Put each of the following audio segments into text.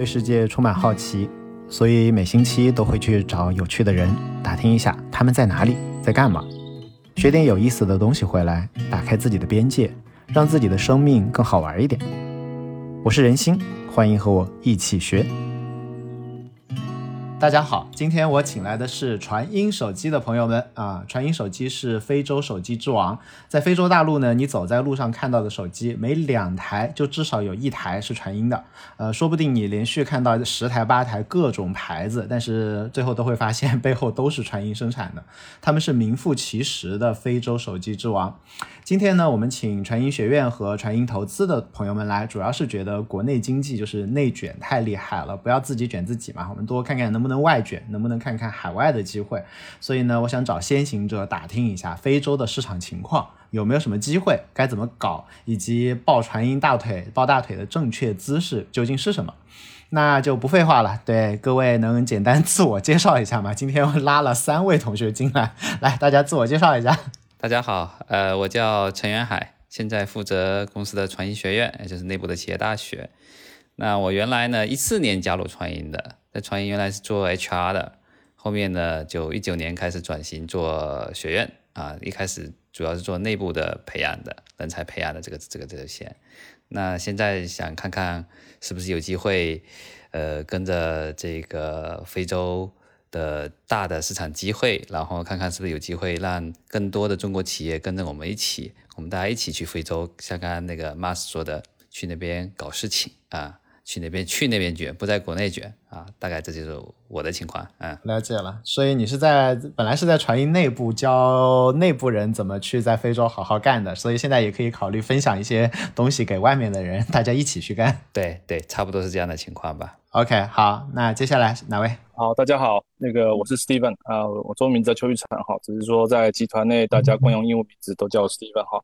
对世界充满好奇，所以每星期都会去找有趣的人打听一下他们在哪里，在干嘛，学点有意思的东西回来，打开自己的边界，让自己的生命更好玩一点。我是人心，欢迎和我一起学。大家好，今天我请来的是传音手机的朋友们啊。传音手机是非洲手机之王，在非洲大陆呢，你走在路上看到的手机，每两台就至少有一台是传音的。呃，说不定你连续看到十台八台各种牌子，但是最后都会发现背后都是传音生产的。他们是名副其实的非洲手机之王。今天呢，我们请传音学院和传音投资的朋友们来，主要是觉得国内经济就是内卷太厉害了，不要自己卷自己嘛，我们多看看能不能。能外卷，能不能看看海外的机会？所以呢，我想找先行者打听一下非洲的市场情况，有没有什么机会，该怎么搞，以及抱传音大腿、抱大腿的正确姿势究竟是什么？那就不废话了，对各位能简单自我介绍一下吗？今天我拉了三位同学进来，来大家自我介绍一下。大家好，呃，我叫陈元海，现在负责公司的传音学院，也就是内部的企业大学。那我原来呢，一四年加入传音的。在传音原来是做 HR 的，后面呢就一九年开始转型做学院啊，一开始主要是做内部的培养的人才培养的这个这个这个线。那现在想看看是不是有机会，呃，跟着这个非洲的大的市场机会，然后看看是不是有机会让更多的中国企业跟着我们一起，我们大家一起去非洲，像刚刚那个 Mas 说的，去那边搞事情啊。去那边去那边卷，不在国内卷啊，大概这就是我的情况。嗯，了解了。所以你是在本来是在传音内部教内部人怎么去在非洲好好干的，所以现在也可以考虑分享一些东西给外面的人，大家一起去干。对对，差不多是这样的情况吧。OK，好，那接下来哪位？好，大家好，那个我是 Steven 啊，我中文名字叫邱玉成哈，只是说在集团内大家惯用英文名字都叫 Steven 哈。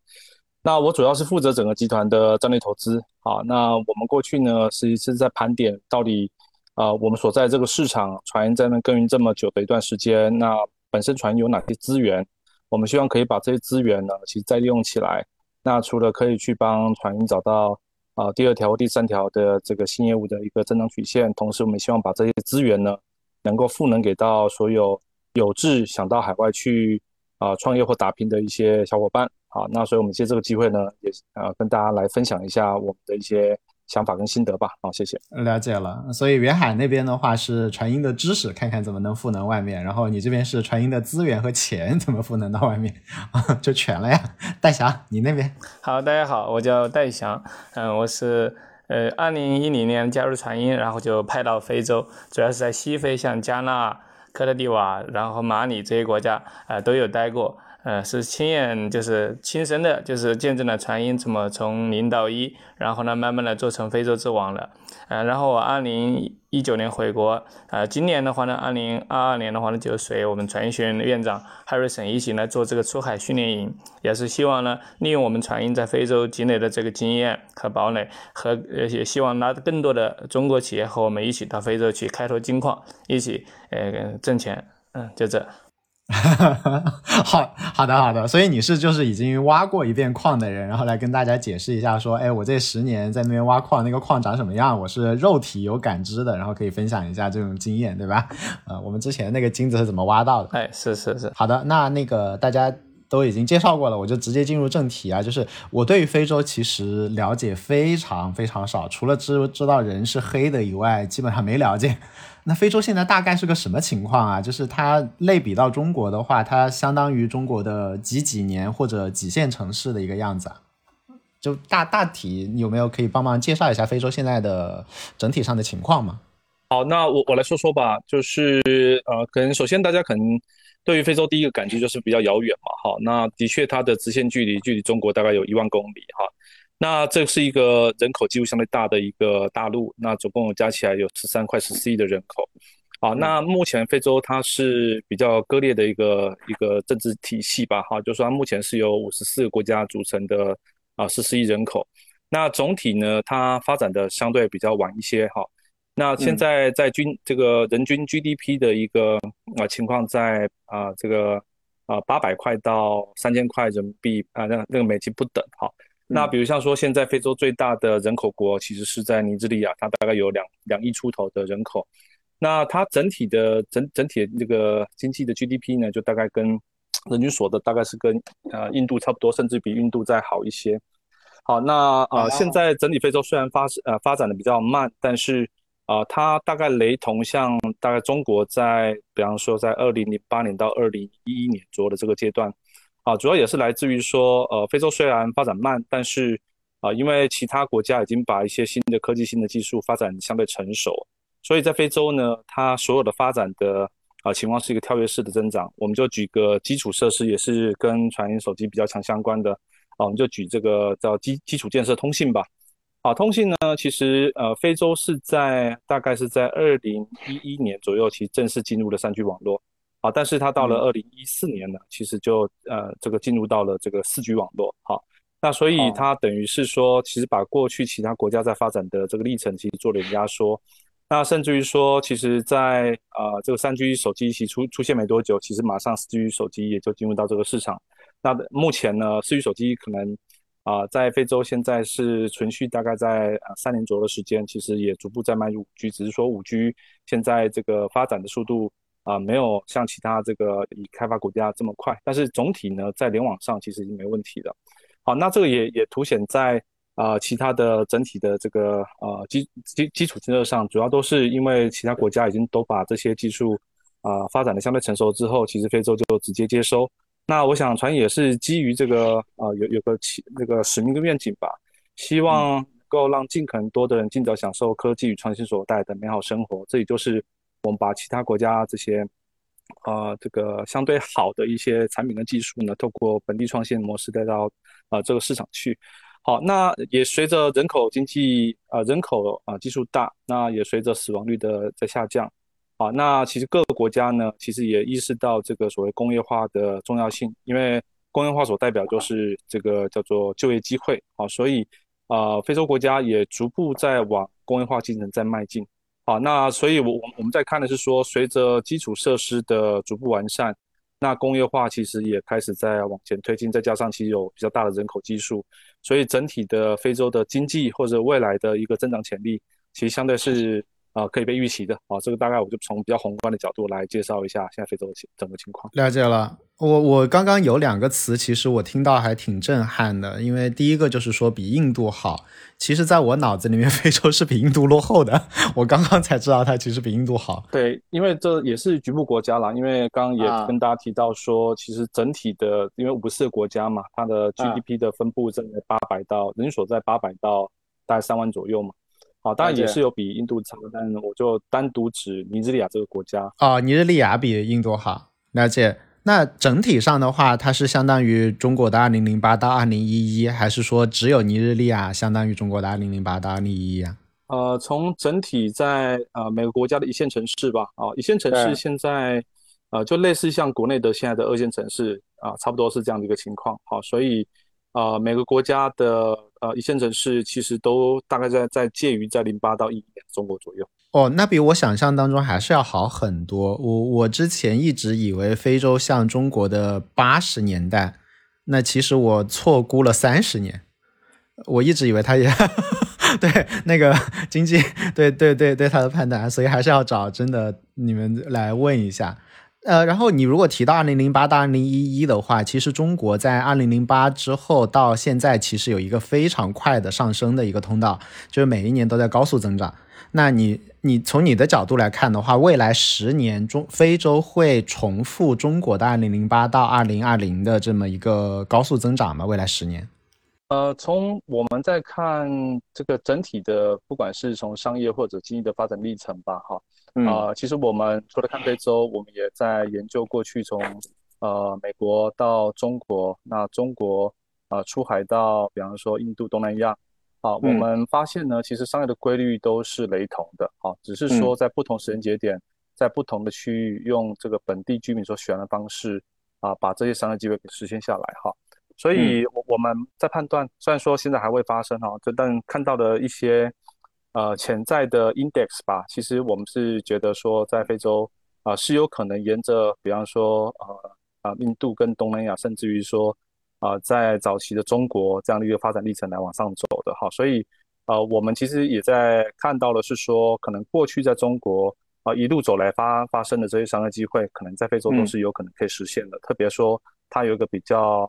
那我主要是负责整个集团的战略投资，好，那我们过去呢，实际是在盘点到底，啊，我们所在这个市场传音在那耕耘这么久的一段时间，那本身传音有哪些资源，我们希望可以把这些资源呢，其实再利用起来。那除了可以去帮传音找到啊第二条或第三条的这个新业务的一个增长曲线，同时我们希望把这些资源呢，能够赋能给到所有有志想到海外去啊创业或打拼的一些小伙伴。好，那所以我们借这个机会呢，也呃跟大家来分享一下我们的一些想法跟心得吧。好，谢谢。了解了。所以远海那边的话是传音的知识，看看怎么能赋能外面；然后你这边是传音的资源和钱，怎么赋能到外面，就全了呀。戴翔，你那边？好，大家好，我叫戴翔，嗯，我是呃二零一零年加入传音，然后就派到非洲，主要是在西非，像加纳、科特迪瓦，然后马里这些国家，呃都有待过。呃，是亲眼就是亲身的，就是见证了传音怎么从零到一，然后呢，慢慢的做成非洲之王了。呃，然后我二零一九年回国，呃，今年的话呢，二零二二年的话呢，就随我们传音学院的院长 Harrison 一起来做这个出海训练营，也是希望呢，利用我们传音在非洲积累的这个经验和堡垒，和也希望拉更多的中国企业和我们一起到非洲去开拓金矿，一起呃挣钱。嗯，就这。好好的好的，所以你是就是已经挖过一遍矿的人，然后来跟大家解释一下，说，哎，我这十年在那边挖矿，那个矿长什么样？我是肉体有感知的，然后可以分享一下这种经验，对吧？呃，我们之前那个金子是怎么挖到的？哎，是是是。好的，那那个大家都已经介绍过了，我就直接进入正题啊，就是我对于非洲其实了解非常非常少，除了知知道人是黑的以外，基本上没了解。那非洲现在大概是个什么情况啊？就是它类比到中国的话，它相当于中国的几几年或者几线城市的一个样子啊？就大大体有没有可以帮忙介绍一下非洲现在的整体上的情况吗？好，那我我来说说吧。就是呃，可能首先大家可能对于非洲第一个感觉就是比较遥远嘛。好，那的确它的直线距离距离中国大概有一万公里哈。那这是一个人口几乎相对大的一个大陆，那总共加起来有十三块十四亿的人口，啊，那目前非洲它是比较割裂的一个一个政治体系吧，哈，就说它目前是由五十四个国家组成的啊十四亿人口，那总体呢它发展的相对比较晚一些，哈，那现在在均这个人均 GDP 的一个啊情况在啊这个啊八百块到三千块人民币啊那那个美金不等，哈。那比如像说现在非洲最大的人口国其实是在尼日利亚，它大概有两两亿出头的人口。那它整体的整整体的这个经济的 GDP 呢，就大概跟人均所得大概是跟呃印度差不多，甚至比印度再好一些。好，那呃现在整体非洲虽然发呃发展的比较慢，但是啊它大概雷同像大概中国在比方说在二零零八年到二零一一年左右的这个阶段，啊主要也是来自于说呃非洲虽然发展慢，但是啊因为其他国家已经把一些新的科技、新的技术发展相对成熟。所以在非洲呢，它所有的发展的啊情况是一个跳跃式的增长。我们就举个基础设施，也是跟传音手机比较强相关的啊，我们就举这个叫基基础建设通信吧。啊，通信呢，其实呃，非洲是在大概是在二零一一年左右，其实正式进入了三 G 网络。啊，但是它到了二零一四年呢，其实就呃这个进入到了这个四 G 网络。好，那所以它等于是说，其实把过去其他国家在发展的这个历程，其实做了压缩。那甚至于说，其实，在呃这个三 G 手机一起出出现没多久，其实马上四 G 手机也就进入到这个市场。那目前呢，四 G 手机可能啊在非洲现在是存续大概在呃三年左右的时间，其实也逐步在迈入五 G，只是说五 G 现在这个发展的速度啊没有像其他这个已开发国家这么快，但是总体呢在联网上其实已经没问题了。好，那这个也也凸显在。啊，其他的整体的这个呃基基基础建设上，主要都是因为其他国家已经都把这些技术啊发展的相对成熟之后，其实非洲就直接接收。那我想传也是基于这个啊有有个起那个使命跟愿景吧，希望能够让尽可能多的人尽早享受科技与创新所带来的美好生活。这也就是我们把其他国家这些啊这个相对好的一些产品跟技术呢，透过本地创新模式带到啊这个市场去。好，那也随着人口经济啊，人口啊基数大，那也随着死亡率的在下降，啊，那其实各个国家呢，其实也意识到这个所谓工业化的重要性，因为工业化所代表就是这个叫做就业机会，啊，所以啊，非洲国家也逐步在往工业化进程在迈进，好，那所以我我我们在看的是说，随着基础设施的逐步完善。那工业化其实也开始在往前推进，再加上其实有比较大的人口基数，所以整体的非洲的经济或者未来的一个增长潜力，其实相对是啊可以被预期的啊。这个大概我就从比较宏观的角度来介绍一下现在非洲的整个情况。了解了。我我刚刚有两个词，其实我听到还挺震撼的，因为第一个就是说比印度好，其实在我脑子里面，非洲是比印度落后的。我刚刚才知道它其实比印度好。对，因为这也是局部国家啦，因为刚刚也跟大家提到说，其实整体的，因为五四个国家嘛，它的 GDP 的分布在八百到人所在八百到大概三万左右嘛。好，当然也是有比印度差，但我就单独指尼日利亚这个国家。哦，尼日利亚比印度好，了解。那整体上的话，它是相当于中国的二零零八到二零一一，还是说只有尼日利亚相当于中国的二零零八到二零一一啊？呃，从整体在呃每个国家的一线城市吧，啊，一线城市现在呃就类似像国内的现在的二线城市啊，差不多是这样的一个情况。好，所以啊每个国家的呃一线城市其实都大概在在介于在零八到一一年中国左右。哦，那比我想象当中还是要好很多。我我之前一直以为非洲像中国的八十年代，那其实我错估了三十年。我一直以为他也 对那个经济，对对对对他的判断，所以还是要找真的你们来问一下。呃，然后你如果提到二零零八到二零一一的话，其实中国在二零零八之后到现在，其实有一个非常快的上升的一个通道，就是每一年都在高速增长。那你你从你的角度来看的话，未来十年中非洲会重复中国的二零零八到二零二零的这么一个高速增长吗？未来十年？呃，从我们在看这个整体的，不管是从商业或者经济的发展历程吧，哈，啊，其实我们除了看非洲，我们也在研究过去从呃美国到中国，那中国啊出海到比方说印度、东南亚。啊，我们发现呢，其实商业的规律都是雷同的，啊，只是说在不同时间节点，在不同的区域，用这个本地居民所选的方式啊，把这些商业机会给实现下来，哈。所以，我我们在判断，虽然说现在还未发生哈，这但看到的一些呃潜在的 index 吧，其实我们是觉得说，在非洲啊是有可能沿着，比方说呃啊印度跟东南亚，甚至于说。啊在早期的中国这样的一个发展历程来往上走的哈，所以呃我们其实也在看到了是说，可能过去在中国啊一路走来发发生的这些商业机会，可能在非洲都是有可能可以实现的，特别说它有一个比较。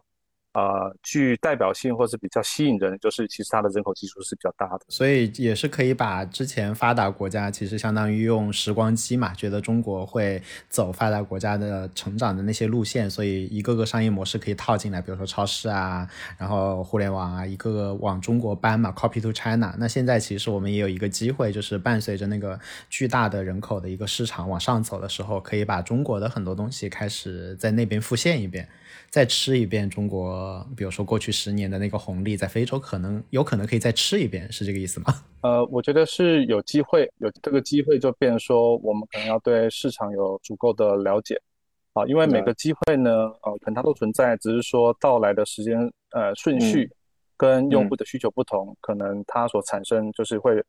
呃，具代表性或是比较吸引人，就是其实它的人口基数是比较大的，所以也是可以把之前发达国家其实相当于用时光机嘛，觉得中国会走发达国家的成长的那些路线，所以一个个商业模式可以套进来，比如说超市啊，然后互联网啊，一个个往中国搬嘛，copy to China。那现在其实我们也有一个机会，就是伴随着那个巨大的人口的一个市场往上走的时候，可以把中国的很多东西开始在那边复现一遍。再吃一遍中国，比如说过去十年的那个红利，在非洲可能有可能可以再吃一遍，是这个意思吗？呃，我觉得是有机会，有这个机会就变成说，我们可能要对市场有足够的了解啊，因为每个机会呢，呃，可能它都存在，只是说到来的时间呃顺序跟用户的需求不同，可能它所产生就是会。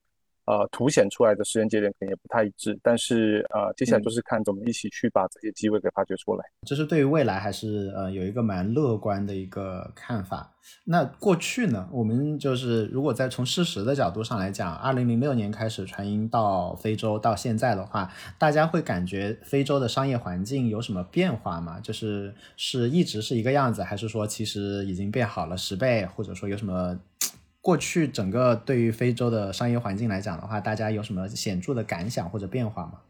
呃，凸显出来的时间节点可能也不太一致，但是呃，接下来就是看怎么一起去把这些机会给发掘出来。这是对于未来还是呃有一个蛮乐观的一个看法。那过去呢，我们就是如果在从事实的角度上来讲，二零零六年开始传音到非洲到现在的话，大家会感觉非洲的商业环境有什么变化吗？就是是一直是一个样子，还是说其实已经变好了十倍，或者说有什么？过去整个对于非洲的商业环境来讲的话，大家有什么显著的感想或者变化吗？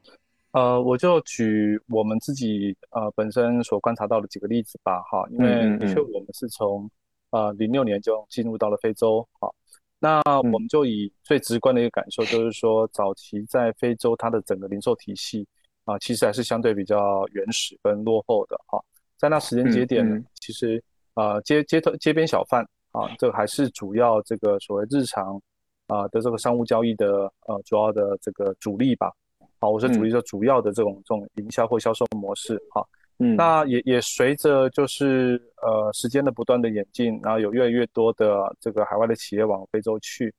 呃，我就举我们自己呃本身所观察到的几个例子吧，哈，因为的确我们是从呃零六年就进入到了非洲，好，那我们就以最直观的一个感受，就是说早期在非洲它的整个零售体系啊，其实还是相对比较原始跟落后的，哈，在那时间节点，其实呃街街头街边小贩。啊，这个还是主要这个所谓日常啊的这个商务交易的呃主要的这个主力吧。好，我是主力说主要的这种这种营销或销售模式。好，嗯，那也也随着就是呃时间的不断的演进，然后有越来越多的这个海外的企业往非洲去。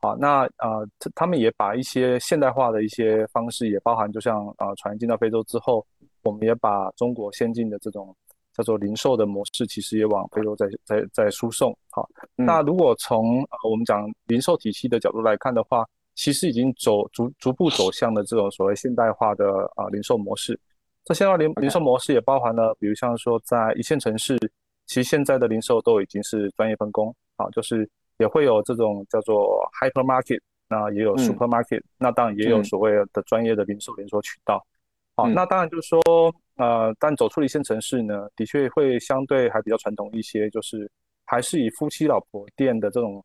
好，那啊他他们也把一些现代化的一些方式，也包含就像啊船进到非洲之后，我们也把中国先进的这种。叫做零售的模式，其实也往非洲在在在输送。好，那如果从呃我们讲零售体系的角度来看的话，其实已经走逐逐步走向了这种所谓现代化的啊零售模式。这现代零零售模式也包含了，比如像说在一线城市，其实现在的零售都已经是专业分工。好，就是也会有这种叫做 hypermarket，那也有 supermarket，那当然也有所谓的专业的零售连锁渠道。好，那当然就是说。呃，但走出了一线城市呢，的确会相对还比较传统一些，就是还是以夫妻老婆店的这种，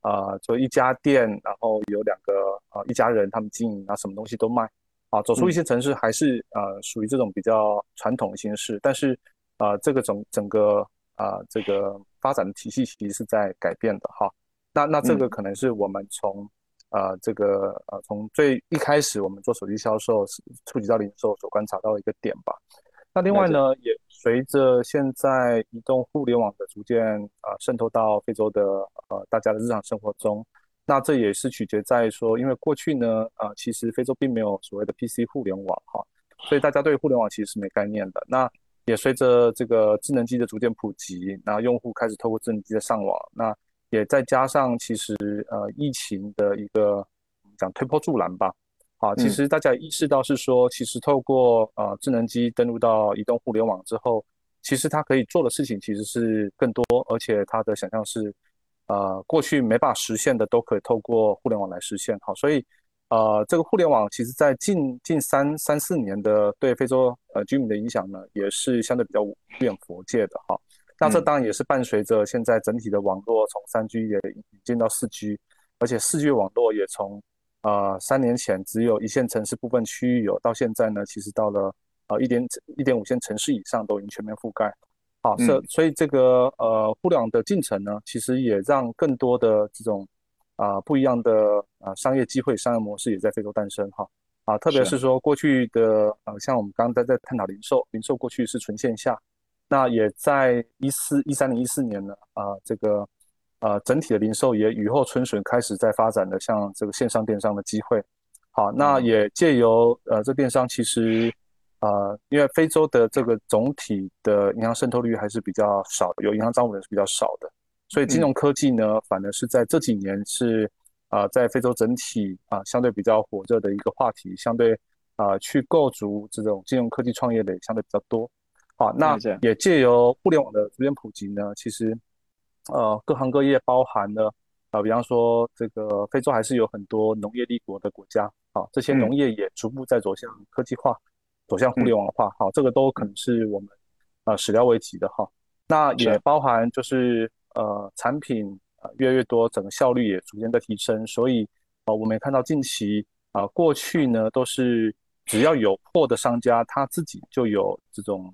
呃，就一家店，然后有两个呃一家人他们经营，啊，什么东西都卖，啊，走出一线城市还是呃属于这种比较传统的形式，但是呃这个整整个啊这个发展的体系其实是在改变的哈，那那这个可能是我们从。呃，这个呃，从最一开始我们做手机销售，触及到零售所观察到的一个点吧。那另外呢，也随着现在移动互联网的逐渐啊渗透到非洲的呃大家的日常生活中，那这也是取决在说，因为过去呢，呃，其实非洲并没有所谓的 PC 互联网哈，所以大家对互联网其实是没概念的。那也随着这个智能机的逐渐普及，那用户开始透过智能机的上网，那也再加上，其实呃，疫情的一个讲推波助澜吧，啊，其实大家意识到是说，其实透过呃智能机登录到移动互联网之后，其实它可以做的事情其实是更多，而且它的想象是呃过去没办法实现的，都可以透过互联网来实现。好，所以呃这个互联网其实在近近三三四年的对非洲呃居民的影响呢，也是相对比较无远佛界的哈。那这当然也是伴随着现在整体的网络从三 G 也引进到四 G，而且四 G 网络也从呃三年前只有一线城市部分区域有，到现在呢，其实到了呃一点一点五线城市以上都已经全面覆盖。好，所所以这个呃互联网的进程呢，其实也让更多的这种啊不一样的啊商业机会、商业模式也在非洲诞生哈。啊，特别是说过去的呃像我们刚刚在在探讨零售，零售过去是纯线下。那也在一四一三年、一四年呢，啊，这个，呃，整体的零售也雨后春笋，开始在发展的像这个线上电商的机会。好，那也借由呃这电商其实，呃，因为非洲的这个总体的银行渗透率还是比较少，有银行账户人是比较少的，所以金融科技呢，反而是在这几年是啊，在非洲整体啊相对比较火热的一个话题，相对啊去构筑这种金融科技创业的也相对比较多。好，那也借由互联网的逐渐普及呢，其实呃各行各业包含了啊，比方说这个非洲还是有很多农业立国的国家，啊，这些农业也逐步在走向科技化。走向互联网化，好，这个都可能是我们呃始料未及的哈。那也包含就是呃产品呃越来越多，整个效率也逐渐在提升。所以啊我们也看到近期啊过去呢都是只要有货的商家他自己就有这种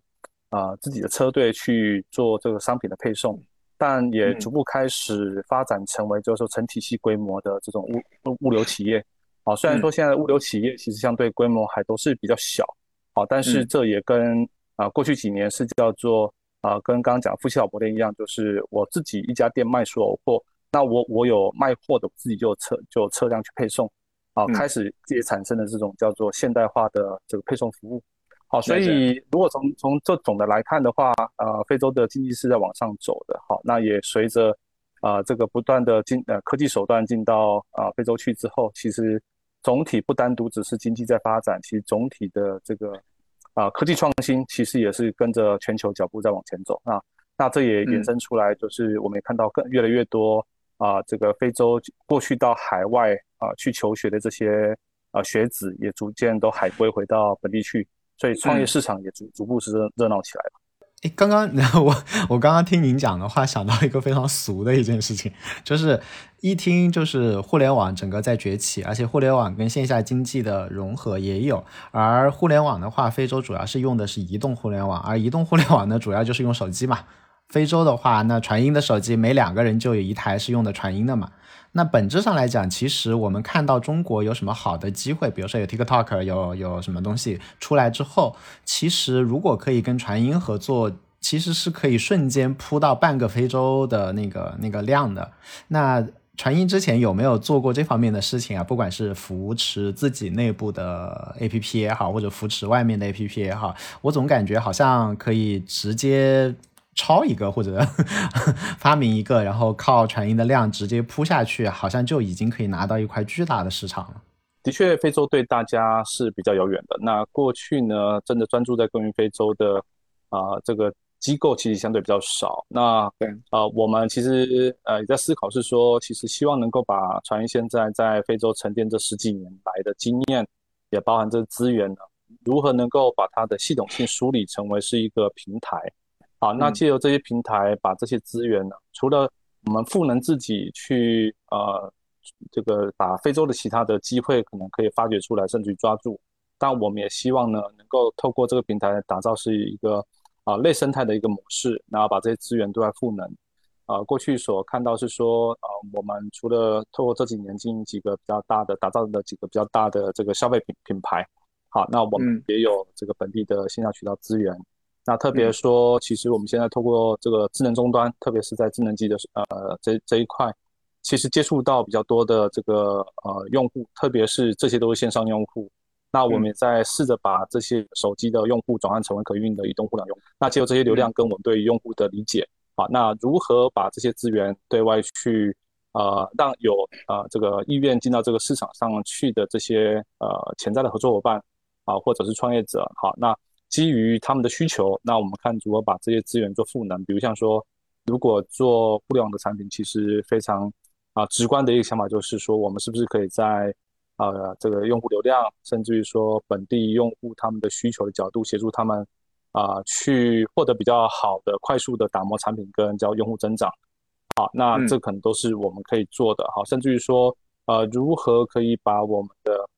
啊自己的车队去做这个商品的配送，但也逐步开始发展成为就是说成体系规模的这种物物物流企业。啊，虽然说现在物流企业其实相对规模还都是比较小。啊，但是这也跟啊过去几年是叫做啊跟刚刚讲夫妻老婆店一样，就是我自己一家店卖所有货，那我我有卖货的，自己就有车就有车辆去配送，啊开始也产生了这种叫做现代化的这个配送服务。好，所以如果从从这总的来看的话，呃，非洲的经济是在往上走的。好，那也随着啊这个不断的进呃科技手段进到啊非洲去之后，其实。总体不单独只是经济在发展，其实总体的这个啊科技创新其实也是跟着全球脚步在往前走啊。那这也衍生出来，就是我们也看到更越来越多啊这个非洲过去到海外啊去求学的这些啊学子也逐渐都海归回到本地去，所以创业市场也逐逐步是热热闹起来了。哎，刚刚我我刚刚听您讲的话，想到一个非常俗的一件事情，就是一听就是互联网整个在崛起，而且互联网跟线下经济的融合也有。而互联网的话，非洲主要是用的是移动互联网，而移动互联网呢，主要就是用手机嘛。非洲的话，那传音的手机每两个人就有一台是用的传音的嘛。那本质上来讲，其实我们看到中国有什么好的机会，比如说有 TikTok，有有什么东西出来之后，其实如果可以跟传音合作，其实是可以瞬间铺到半个非洲的那个那个量的。那传音之前有没有做过这方面的事情啊？不管是扶持自己内部的 APP 也好，或者扶持外面的 APP 也好，我总感觉好像可以直接。抄一个或者 发明一个，然后靠传音的量直接铺下去，好像就已经可以拿到一块巨大的市场了。的确，非洲对大家是比较遥远的。那过去呢，真的专注在耕耘非洲的啊这个机构其实相对比较少。那对啊，我们其实呃也在思考，是说其实希望能够把传音现在在非洲沉淀这十几年来的经验，也包含这资源呢，如何能够把它的系统性梳理成为是一个平台。好，那借由这些平台，把这些资源呢，除了我们赋能自己去，呃，这个把非洲的其他的机会可能可以发掘出来，甚至于抓住，但我们也希望呢，能够透过这个平台打造是一个啊类生态的一个模式，然后把这些资源对外赋能。啊，过去所看到是说，啊，我们除了透过这几年经营几个比较大的，打造的几个比较大的这个消费品品牌，好，那我们也有这个本地的线下渠道资源。那特别说，其实我们现在透过这个智能终端，特别是在智能机的呃这这一块，其实接触到比较多的这个呃用户，特别是这些都是线上用户。那我们也在试着把这些手机的用户转换成为可运的移动互联网用户。那借由这些流量跟我们对用户的理解，啊，那如何把这些资源对外去呃让有呃这个意愿进到这个市场上去的这些呃潜在的合作伙伴啊，或者是创业者，好，那。基于他们的需求，那我们看如何把这些资源做赋能。比如像说，如果做互联网的产品，其实非常啊直观的一个想法就是说，我们是不是可以在呃这个用户流量，甚至于说本地用户他们的需求的角度，协助他们啊去获得比较好的、快速的打磨产品跟叫用户增长。好，那这可能都是我们可以做的。好，甚至于说呃如何可以把我们的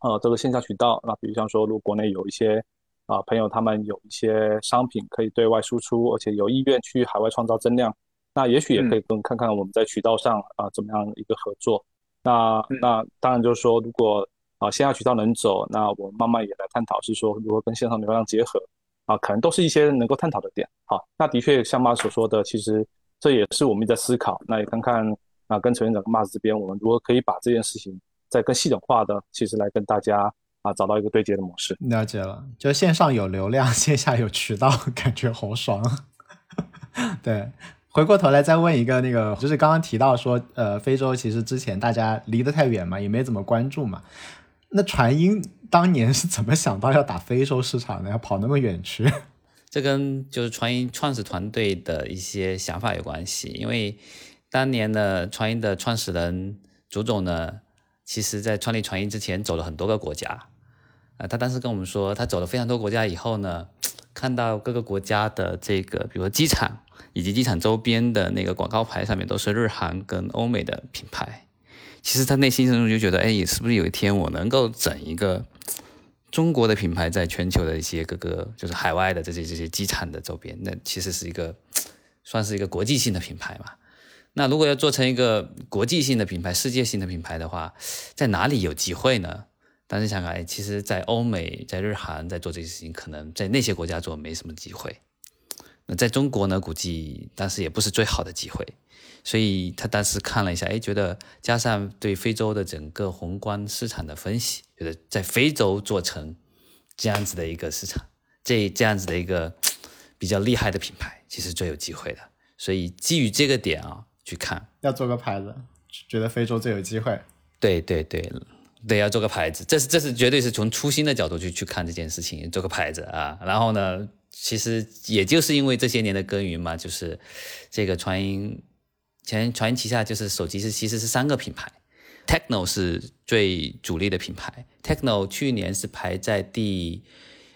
呃这个线下渠道，那比如像说，如果国内有一些啊，朋友他们有一些商品可以对外输出，而且有意愿去海外创造增量，那也许也可以跟看看我们在渠道上啊怎么样一个合作。那那当然就是说，如果啊线下渠道能走，那我们慢慢也来探讨是说如何跟线上流量结合啊，可能都是一些能够探讨的点。好，那的确像马所说的，其实这也是我们在思考。那也看看啊跟陈院长跟马这边，我们如何可以把这件事情再更系统化的，其实来跟大家。啊找到一个对接的模式。了解了，就线上有流量，线下有渠道，感觉好爽。对，回过头来再问一个，那个就是刚刚提到说，呃，非洲其实之前大家离得太远嘛，也没怎么关注嘛。那传音当年是怎么想到要打非洲市场的，要跑那么远去？这跟就是传音创始团队的一些想法有关系，因为当年的，传音的创始人朱总呢，其实在创立传音之前走了很多个国家，啊，他当时跟我们说，他走了非常多国家以后呢，看到各个国家的这个，比如说机场以及机场周边的那个广告牌上面都是日韩跟欧美的品牌，其实他内心深处就觉得，哎，是不是有一天我能够整一个。中国的品牌在全球的一些各个就是海外的这些这些机场的周边，那其实是一个算是一个国际性的品牌嘛。那如果要做成一个国际性的品牌、世界性的品牌的话，在哪里有机会呢？当时想，哎，其实，在欧美、在日韩在做这些事情，可能在那些国家做没什么机会。那在中国呢，估计当时也不是最好的机会。所以他当时看了一下，哎，觉得加上对非洲的整个宏观市场的分析，觉得在非洲做成这样子的一个市场，这这样子的一个比较厉害的品牌，其实最有机会的。所以基于这个点啊，去看要做个牌子，觉得非洲最有机会。对对对，对，要做个牌子，这是这是绝对是从初心的角度去去看这件事情，做个牌子啊。然后呢，其实也就是因为这些年的耕耘嘛，就是这个传音。前传音旗下就是手机是其实是三个品牌，Techno 是最主力的品牌，Techno 去年是排在第，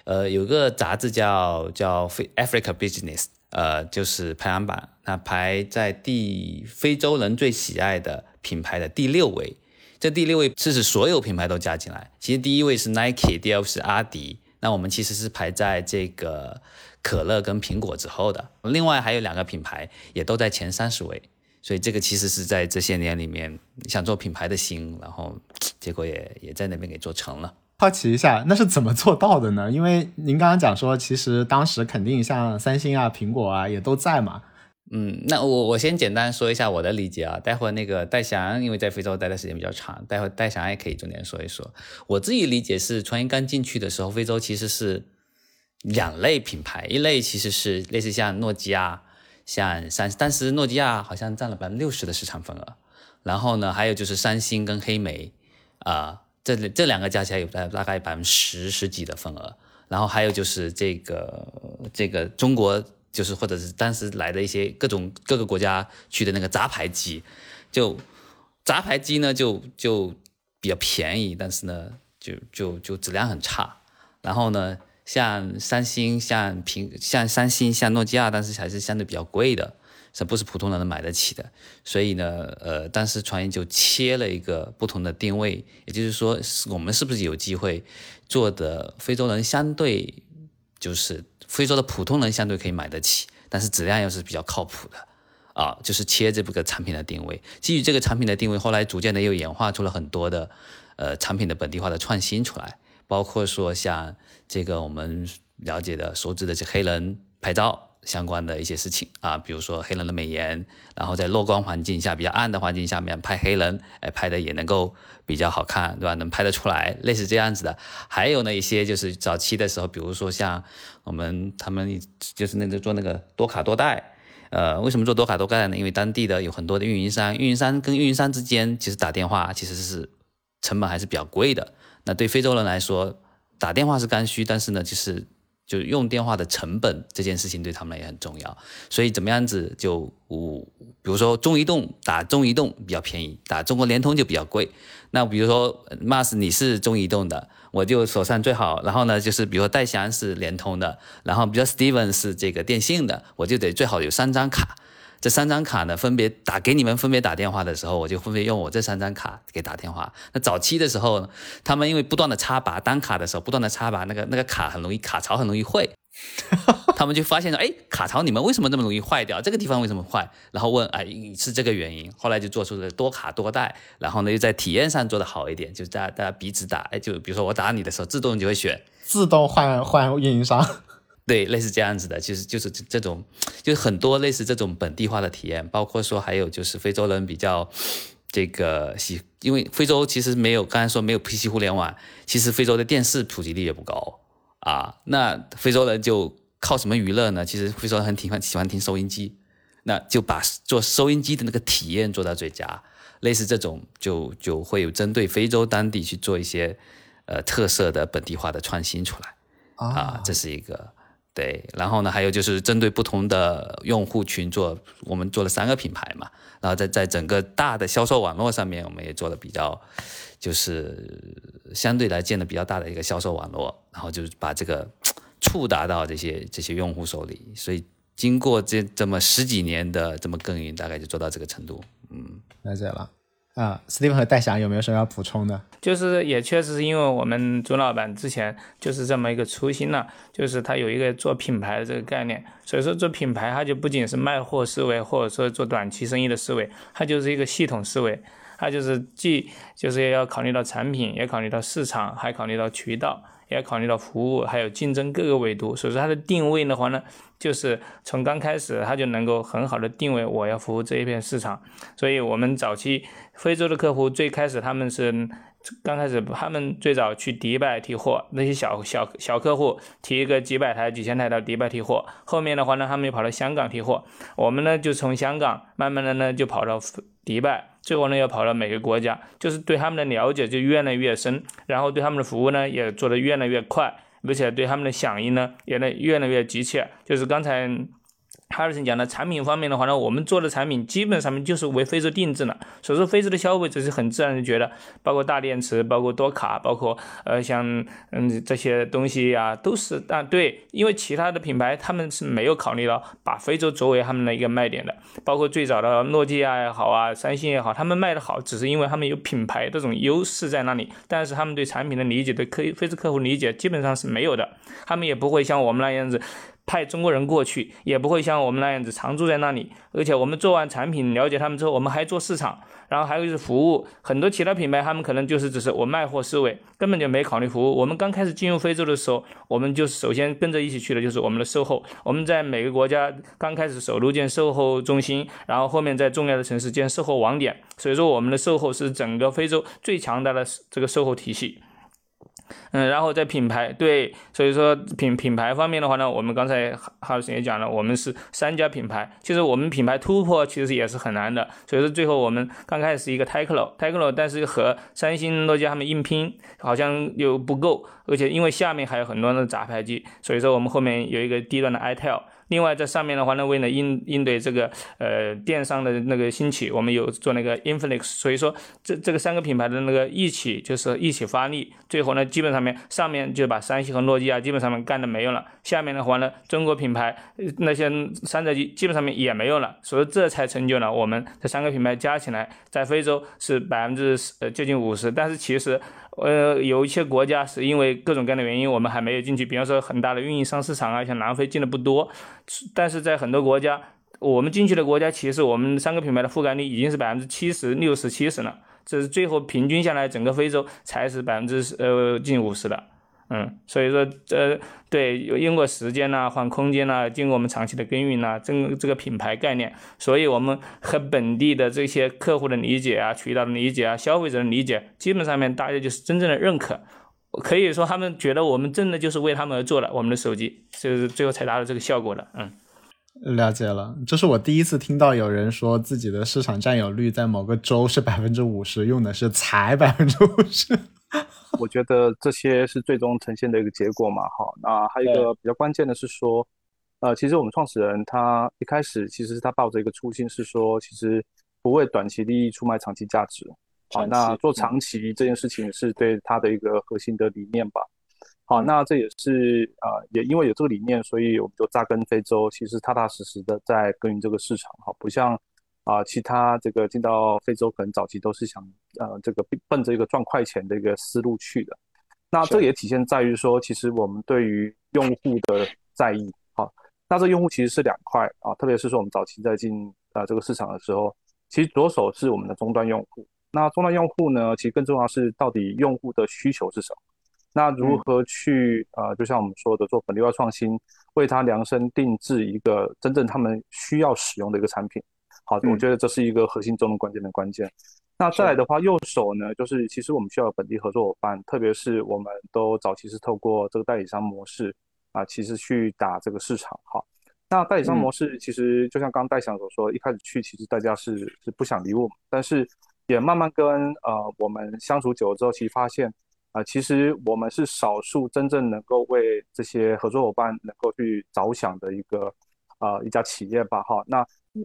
呃，有个杂志叫叫非 Africa Business，呃，就是排行榜，那排在第非洲人最喜爱的品牌的第六位，这第六位是指所有品牌都加进来，其实第一位是 Nike，第二位是阿迪，那我们其实是排在这个可乐跟苹果之后的，另外还有两个品牌也都在前三十位。所以这个其实是在这些年里面想做品牌的心，然后结果也也在那边给做成了。好奇一下，那是怎么做到的呢？因为您刚刚讲说，其实当时肯定像三星啊、苹果啊也都在嘛。嗯，那我我先简单说一下我的理解啊，待会儿那个戴翔因为在非洲待的时间比较长，待会儿戴翔也可以重点说一说。我自己理解是，川音刚进去的时候，非洲其实是两类品牌，一类其实是类似像诺基亚。像三，当时诺基亚好像占了百分之六十的市场份额，然后呢，还有就是三星跟黑莓，啊，这这两个加起来有大大概百分之十十几的份额，然后还有就是这个这个中国，就是或者是当时来的一些各种各个国家去的那个杂牌机，就杂牌机呢就就比较便宜，但是呢就就就质量很差，然后呢。像三星、像苹、像三星、像诺基亚，但是还是相对比较贵的，这不是普通人能买得起的。所以呢，呃，当时传音就切了一个不同的定位，也就是说，我们是不是有机会做的非洲人相对就是非洲的普通人相对可以买得起，但是质量又是比较靠谱的啊，就是切这个产品的定位。基于这个产品的定位，后来逐渐的又演化出了很多的呃产品的本地化的创新出来。包括说像这个我们了解的熟知的这黑人拍照相关的一些事情啊，比如说黑人的美颜，然后在弱光环境下比较暗的环境下面拍黑人，哎，拍的也能够比较好看，对吧？能拍得出来，类似这样子的。还有呢一些就是早期的时候，比如说像我们他们就是那个做那个多卡多贷，呃，为什么做多卡多贷呢？因为当地的有很多的运营商，运营商跟运营商之间其实打电话其实是成本还是比较贵的。那对非洲人来说，打电话是刚需，但是呢，就是就用电话的成本这件事情对他们也很重要。所以怎么样子就，比如说中移动打中移动比较便宜，打中国联通就比较贵。那比如说 Mas 你是中移动的，我就手上最好。然后呢，就是比如说戴翔是联通的，然后比如说 Steven 是这个电信的，我就得最好有三张卡。这三张卡呢，分别打给你们，分别打电话的时候，我就分别用我这三张卡给打电话。那早期的时候，他们因为不断的插拔单卡的时候，不断的插拔那个那个卡很容易卡槽很容易坏，他们就发现了，哎，卡槽你们为什么那么容易坏掉？这个地方为什么坏？然后问，哎，是这个原因。后来就做出了多卡多带，然后呢又在体验上做得好一点，就大家大家彼此打，哎，就比如说我打你的时候，自动就会选自动换换运营商。对，类似这样子的，其实就是这种，就是很多类似这种本地化的体验，包括说还有就是非洲人比较这个喜，因为非洲其实没有刚才说没有 PC 互联网，其实非洲的电视普及率也不高啊。那非洲人就靠什么娱乐呢？其实非洲人很喜欢喜欢听收音机，那就把做收音机的那个体验做到最佳。类似这种就就会有针对非洲当地去做一些呃特色的本地化的创新出来啊，这是一个对。然后呢，还有就是针对不同的用户群做，我们做了三个品牌嘛。然后在在整个大的销售网络上面，我们也做了比较，就是相对来建的比较大的一个销售网络，然后就是把这个触达到这些这些用户手里。所以经过这这么十几年的这么耕耘，大概就做到这个程度。嗯，了解了。啊，Steven 和戴翔有没有什么要补充的？就是也确实是因为我们朱老板之前就是这么一个初心呢，就是他有一个做品牌的这个概念，所以说做品牌，他就不仅是卖货思维，或者说做短期生意的思维，他就是一个系统思维，他就是既就是要考虑到产品，也考虑到市场，还考虑到渠道。也考虑到服务还有竞争各个维度，所以说它的定位的话呢，就是从刚开始它就能够很好的定位我要服务这一片市场。所以我们早期非洲的客户最开始他们是刚开始他们最早去迪拜提货，那些小小小客户提一个几百台几千台到迪拜提货，后面的话呢他们又跑到香港提货，我们呢就从香港慢慢的呢就跑到迪拜。最后呢，要跑到每个国家，就是对他们的了解就越来越深，然后对他们的服务呢也做得越来越快，而且对他们的响应呢也来越来越急切，就是刚才。哈尔森讲的产品方面的话呢，我们做的产品基本上面就是为非洲定制的，所以说非洲的消费者是很自然的觉得，包括大电池，包括多卡，包括呃像嗯这些东西呀，都是但对，因为其他的品牌他们是没有考虑到把非洲作为他们的一个卖点的，包括最早的诺基亚也好啊，三星也好，他们卖的好，只是因为他们有品牌这种优势在那里，但是他们对产品的理解，对客非洲客户理解基本上是没有的，他们也不会像我们那样子。派中国人过去也不会像我们那样子常住在那里，而且我们做完产品了解他们之后，我们还做市场，然后还有就是服务。很多其他品牌他们可能就是只是我卖货思维，根本就没考虑服务。我们刚开始进入非洲的时候，我们就首先跟着一起去的就是我们的售后。我们在每个国家刚开始首都建售后中心，然后后面在重要的城市建售后网点。所以说我们的售后是整个非洲最强大的这个售后体系。嗯，然后在品牌对，所以说品品牌方面的话呢，我们刚才哈老师也讲了，我们是三家品牌，其实我们品牌突破其实也是很难的，所以说最后我们刚开始是一个 Tecno，Tecno，但是和三星、诺基亚他们硬拼好像又不够，而且因为下面还有很多的杂牌机，所以说我们后面有一个低端的 iTel。另外，在上面的话呢，为了应应对这个呃电商的那个兴起，我们有做那个 Infinix，所以说这这个三个品牌的那个一起就是一起发力，最后呢，基本上面上面就把三星和诺基亚基本上面干的没用了，下面的话呢，中国品牌那些山寨机基本上面也没用了，所以这才成就了我们这三个品牌加起来在非洲是百分之呃接近五十，但是其实。呃，有一些国家是因为各种各样的原因，我们还没有进去。比方说，很大的运营商市场啊，像南非进的不多。但是在很多国家，我们进去的国家，其实我们三个品牌的覆盖率已经是百分之七十六、十、七十了。这是最后平均下来，整个非洲才是百分之呃近五十了。嗯，所以说，呃，对，有经过时间呐，换空间呐，经过我们长期的耕耘呐，这这个品牌概念，所以我们和本地的这些客户的理解啊，渠道的理解啊，消费者的理解，基本上面大家就是真正的认可，可以说他们觉得我们真的就是为他们而做了我们的手机，就是最后才达到这个效果的。嗯，了解了，这是我第一次听到有人说自己的市场占有率在某个州是百分之五十，用的是才百分之五十。我觉得这些是最终呈现的一个结果嘛，哈。那还有一个比较关键的是说，呃，其实我们创始人他一开始其实他抱着一个初心是说，其实不为短期利益出卖长期价值，好，那做长期这件事情是对他的一个核心的理念吧。好，那这也是啊，也因为有这个理念，所以我们就扎根非洲，其实踏踏实实的在耕耘这个市场，哈，不像。啊，其他这个进到非洲，可能早期都是想，呃，这个奔着一个赚快钱的一个思路去的。那这也体现在于说，其实我们对于用户的在意。好，那这用户其实是两块啊，特别是说我们早期在进啊这个市场的时候，其实左手是我们的终端用户。那终端用户呢，其实更重要是到底用户的需求是什么？那如何去呃，就像我们说的，做本地化创新，为他量身定制一个真正他们需要使用的一个产品。好，我觉得这是一个核心中的关键的关键。那再来的话，右手呢，就是其实我们需要本地合作伙伴，特别是我们都早期是透过这个代理商模式啊，其实去打这个市场。哈，那代理商模式其实就像刚刚戴翔所说，一开始去其实大家是是不想理我们，但是也慢慢跟呃我们相处久了之后，其实发现啊，其实我们是少数真正能够为这些合作伙伴能够去着想的一个呃一家企业吧。哈，那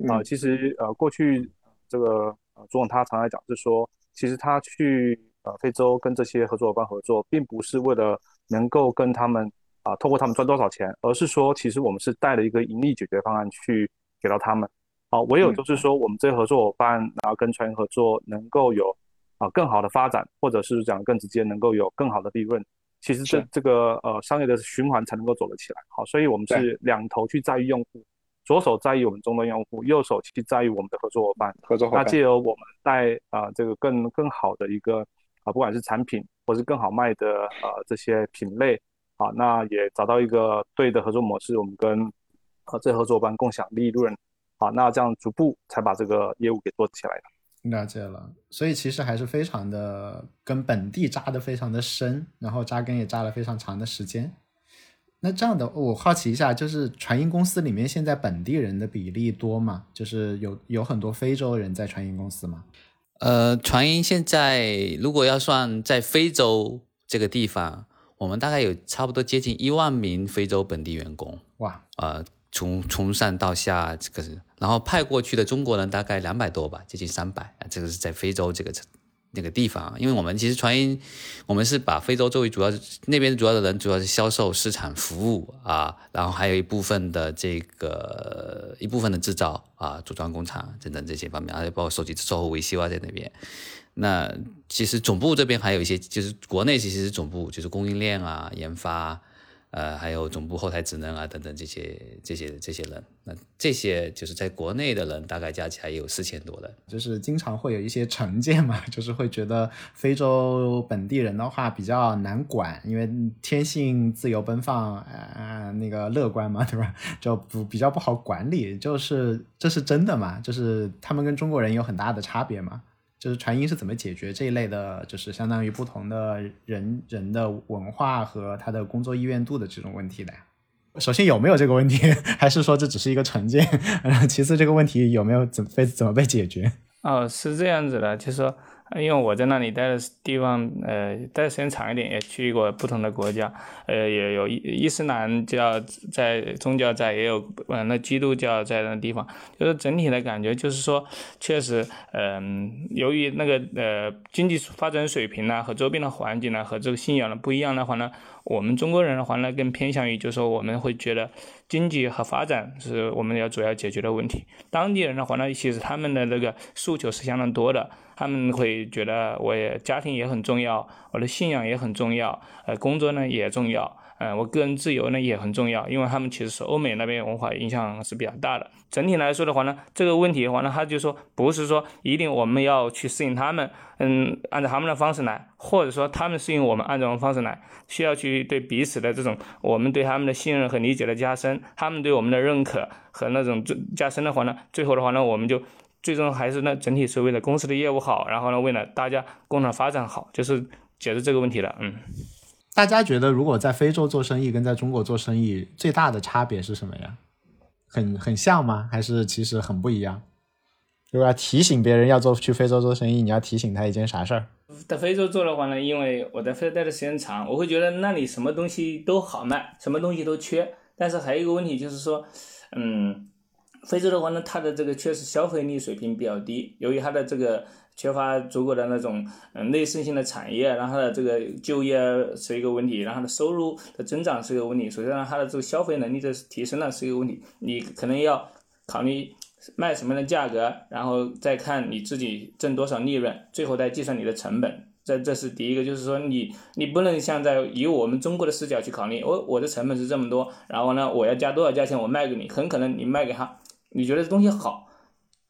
啊，其实呃过去这个。呃，朱总他常来讲是说，其实他去呃非洲跟这些合作伙伴合作，并不是为了能够跟他们啊，透过他们赚多少钱，而是说，其实我们是带了一个盈利解决方案去给到他们。好，唯有就是说，我们这些合作伙伴，然后跟船员合作，能够有啊更好的发展，或者是讲更直接，能够有更好的利润，其实这这个呃商业的循环才能够走得起来。好，所以我们是两头去在意用户。左手在意我们终端用户，右手去在意我们的合作伙伴。合作伙伴。那借由我们带啊这个更更好的一个啊，不管是产品或是更好卖的呃这些品类啊，那也找到一个对的合作模式，我们跟呃这合作伙伴共享利润啊，那这样逐步才把这个业务给做起来的。了解了，所以其实还是非常的跟本地扎的非常的深，然后扎根也扎了非常长的时间。那这样的，我好奇一下，就是传音公司里面现在本地人的比例多吗？就是有有很多非洲人在传音公司吗？呃，传音现在如果要算在非洲这个地方，我们大概有差不多接近一万名非洲本地员工。哇，呃，从从上到下这个，然后派过去的中国人大概两百多吧，接近三百。这个是在非洲这个。那个地方，因为我们其实传音，我们是把非洲作为主要那边主要的人，主要是销售、市场、服务啊，然后还有一部分的这个一部分的制造啊、组装工厂等等这些方面，还有包括手机售后维修啊在那边。那其实总部这边还有一些，就是国内其实是总部，就是供应链啊、研发。呃，还有总部后台职能啊，等等这些这些这些人，那这些就是在国内的人，大概加起来有四千多人。就是经常会有一些成见嘛，就是会觉得非洲本地人的话比较难管，因为天性自由奔放，呃，那个乐观嘛，对吧？就不比较不好管理，就是这是真的嘛？就是他们跟中国人有很大的差别嘛？就是传音是怎么解决这一类的，就是相当于不同的人人的文化和他的工作意愿度的这种问题的呀？首先有没有这个问题，还是说这只是一个成见？其次这个问题有没有怎被怎么被解决？哦，是这样子的，就是说。因为我在那里待的地方，呃，待的时间长一点，也去过不同的国家，呃，也有伊伊斯兰教在宗教在，也有呃那基督教在那地方，就是整体的感觉就是说，确实，嗯，由于那个呃经济发展水平呢和周边的环境呢和这个信仰的不一样的话呢。我们中国人的话呢，更偏向于就是说，我们会觉得经济和发展是我们要主要解决的问题。当地人的话呢，其实他们的那个诉求是相当多的，他们会觉得我也家庭也很重要，我的信仰也很重要，呃，工作呢也重要。嗯，我个人自由呢也很重要，因为他们其实是欧美那边文化影响是比较大的。整体来说的话呢，这个问题的话呢，他就说不是说一定我们要去适应他们，嗯，按照他们的方式来，或者说他们适应我们按照我们方式来，需要去对彼此的这种我们对他们的信任和理解的加深，他们对我们的认可和那种加深的话呢，最后的话呢，我们就最终还是呢整体是为了公司的业务好，然后呢为了大家共同发展好，就是解决这个问题的，嗯。大家觉得，如果在非洲做生意跟在中国做生意最大的差别是什么呀？很很像吗？还是其实很不一样？如果要提醒别人要做去非洲做生意，你要提醒他一件啥事儿？在非洲做的话呢，因为我在非洲待的时间长，我会觉得那里什么东西都好卖，什么东西都缺。但是还有一个问题就是说，嗯，非洲的话呢，它的这个确实消费力水平比较低，由于它的这个。缺乏足够的那种嗯内生性的产业，然后它的这个就业是一个问题，然后它的收入的增长是一个问题，首先让它的这个消费能力的提升呢是一个问题。你可能要考虑卖什么样的价格，然后再看你自己挣多少利润，最后再计算你的成本。这这是第一个，就是说你你不能像在以我们中国的视角去考虑，我我的成本是这么多，然后呢我要加多少价钱我卖给你，很可能你卖给他，你觉得这东西好。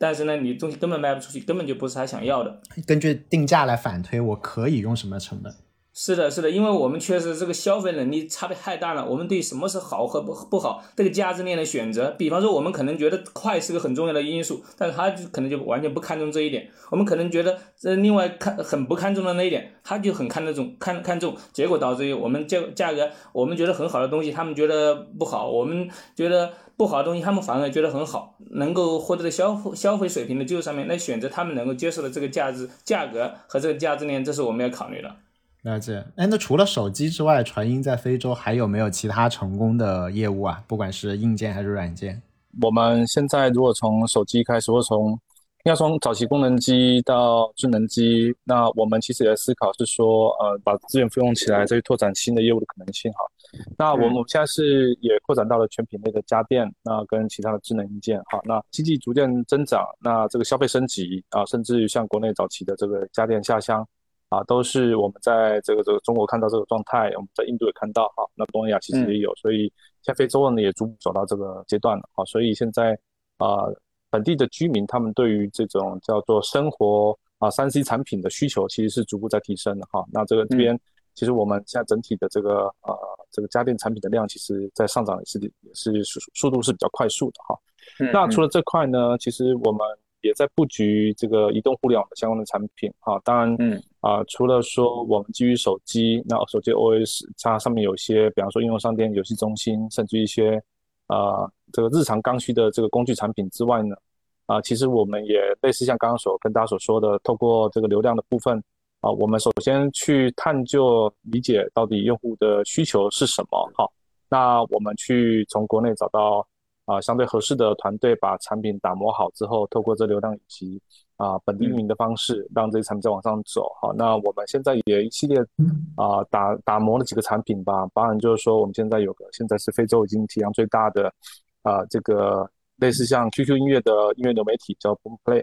但是呢，你东西根本卖不出去，根本就不是他想要的。根据定价来反推，我可以用什么成本？是的，是的，因为我们确实这个消费能力差别太大了。我们对什么是好和不不好这个价值链的选择，比方说我们可能觉得快是个很重要的因素，但是他就可能就完全不看重这一点。我们可能觉得这另外看很不看重的那一点，他就很看那种看看重，结果导致于我们价价格我们觉得很好的东西，他们觉得不好；我们觉得不好的东西，他们反而觉得很好。能够获得的消费消费水平的基础上面来选择他们能够接受的这个价值价格和这个价值链，这是我们要考虑的。了解，哎，那除了手机之外，传音在非洲还有没有其他成功的业务啊？不管是硬件还是软件。我们现在如果从手机开始，或从要从早期功能机到智能机，那我们其实也在思考是说，呃，把资源复用起来，再去拓展新的业务的可能性哈。那我们现在是也扩展到了全品类的家电，那跟其他的智能硬件哈。那经济逐渐增长，那这个消费升级啊，甚至于像国内早期的这个家电下乡。啊，都是我们在这个这个中国看到这个状态，我们在印度也看到哈，那东南亚其实也有，所以像非洲呢也逐步走到这个阶段了啊，所以现在啊本地的居民他们对于这种叫做生活啊三 C 产品的需求其实是逐步在提升的哈，那这个这边其实我们现在整体的这个呃这个家电产品的量其实在上涨也是也是速速度是比较快速的哈，那除了这块呢，其实我们。也在布局这个移动互联网的相关的产品啊，当然，嗯。啊，除了说我们基于手机，那手机 OS 它上面有一些，比方说应用商店、游戏中心，甚至一些啊这个日常刚需的这个工具产品之外呢，啊，其实我们也类似像刚刚所跟大家所说的，透过这个流量的部分啊，我们首先去探究理解到底用户的需求是什么，好，那我们去从国内找到。啊，相对合适的团队把产品打磨好之后，透过这流量以及啊本地运营的方式，让这些产品再往上走。好，那我们现在也一系列啊打打磨了几个产品吧，当然就是说我们现在有个现在是非洲已经体量最大的啊这个类似像 QQ 音乐的音乐流媒体叫 Boomplay。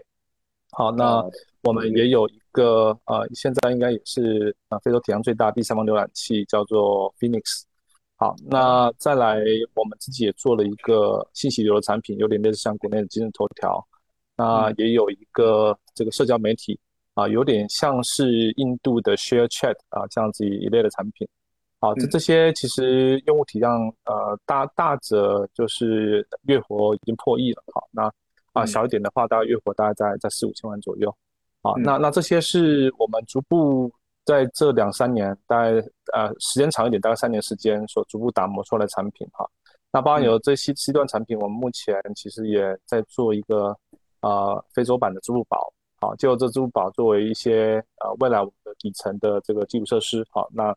好，那我们也有一个呃现在应该也是啊非洲体量最大第三方浏览器叫做 Phoenix。好，那再来，我们自己也做了一个信息流的产品，有点类似像国内的今日头条，那也有一个这个社交媒体啊，有点像是印度的 Share Chat 啊这样子一类的产品。好，这这些其实用户体量呃大大则就是月活已经破亿了。好，那啊小一点的话，大概月活大概在在四五千万左右。好，那那这些是我们逐步。在这两三年，大概呃时间长一点，大概三年时间所逐步打磨出来的产品哈。那包含有这些 C 段产品，我们目前其实也在做一个呃非洲版的支付宝，好，就这支付宝作为一些呃未来我们的底层的这个基础设施，好，那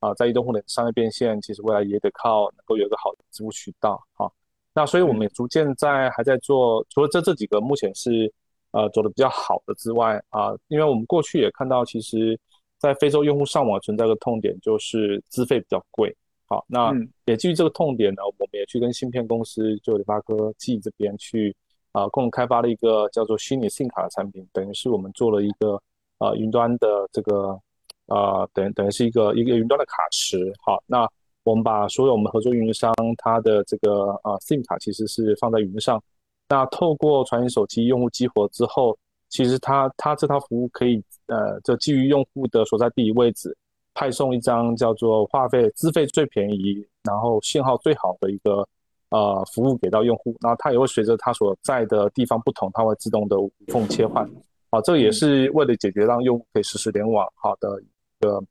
啊在移动互联商业变现，其实未来也得靠能够有一个好的支付渠道，好，那所以我们也逐渐在还在做，除了这这几个目前是呃走的比较好的之外啊，因为我们过去也看到其实。在非洲用户上网存在个痛点，就是资费比较贵。好，那也基于这个痛点呢，我们也去跟芯片公司，就联发科技这边去啊，共同开发了一个叫做虚拟 SIM 卡的产品，等于是我们做了一个呃云端的这个呃等等于是一个一个云端的卡池。好，那我们把所有我们合作运营商它的这个呃 SIM 卡其实是放在云上，那透过传音手机用户激活之后。其实它它这套服务可以呃，就基于用户的所在地理位置，派送一张叫做话费资费最便宜，然后信号最好的一个呃服务给到用户，然后它也会随着它所在的地方不同，它会自动的无缝切换。啊，这也是为了解决让用户可以实时联网好的一个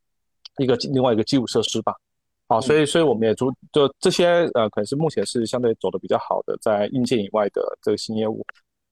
一个另外一个基础设施吧。好，所以所以我们也逐就这些呃，可能是目前是相对走的比较好的，在硬件以外的这个新业务。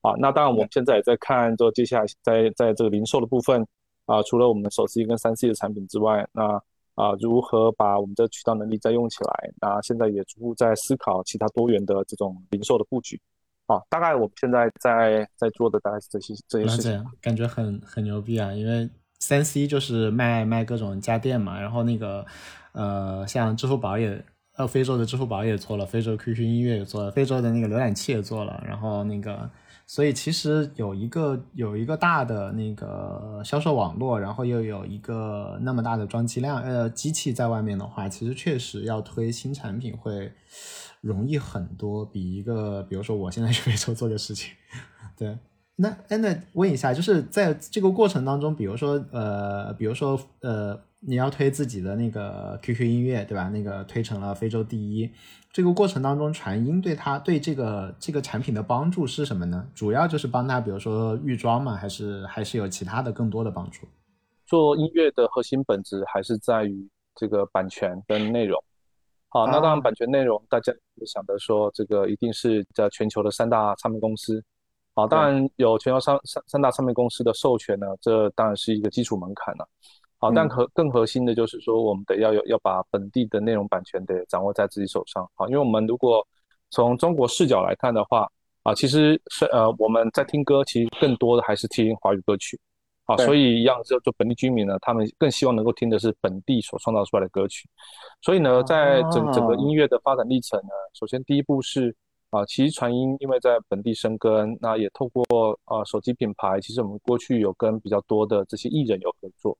啊，那当然，我们现在也在看，就接下来在在这个零售的部分啊，除了我们手机跟三 C 的产品之外，那啊，如何把我们的渠道能力再用起来？那现在也逐步在思考其他多元的这种零售的布局。啊，大概我们现在在在做的大概是这些这些事情，感觉很很牛逼啊！因为三 C 就是卖卖各种家电嘛，然后那个呃，像支付宝也呃，非洲的支付宝也做了，非洲 QQ 音乐也做了，非洲的那个浏览器也做了，然后那个。所以其实有一个有一个大的那个销售网络，然后又有一个那么大的装机量，呃，机器在外面的话，其实确实要推新产品会容易很多，比一个比如说我现在 去非洲做的事情，对。那哎，那问一下，就是在这个过程当中，比如说呃，比如说呃，你要推自己的那个 QQ 音乐，对吧？那个推成了非洲第一。这个过程当中，传音对他对这个这个产品的帮助是什么呢？主要就是帮他，比如说预装嘛，还是还是有其他的更多的帮助？做音乐的核心本质还是在于这个版权跟内容。好，那当然版权内容，大家也想着说，这个一定是在全球的三大唱片公司。好，当然有全球三三三大唱片公司的授权呢，这当然是一个基础门槛了。好，但核更核心的就是说，我们得要有要把本地的内容版权得掌握在自己手上。好，因为我们如果从中国视角来看的话，啊，其实是呃我们在听歌，其实更多的还是听华语歌曲。好，所以一样就就本地居民呢，他们更希望能够听的是本地所创造出来的歌曲。所以呢，在整整个音乐的发展历程呢，首先第一步是啊，其实传音因为在本地生根，那也透过啊手机品牌，其实我们过去有跟比较多的这些艺人有合作。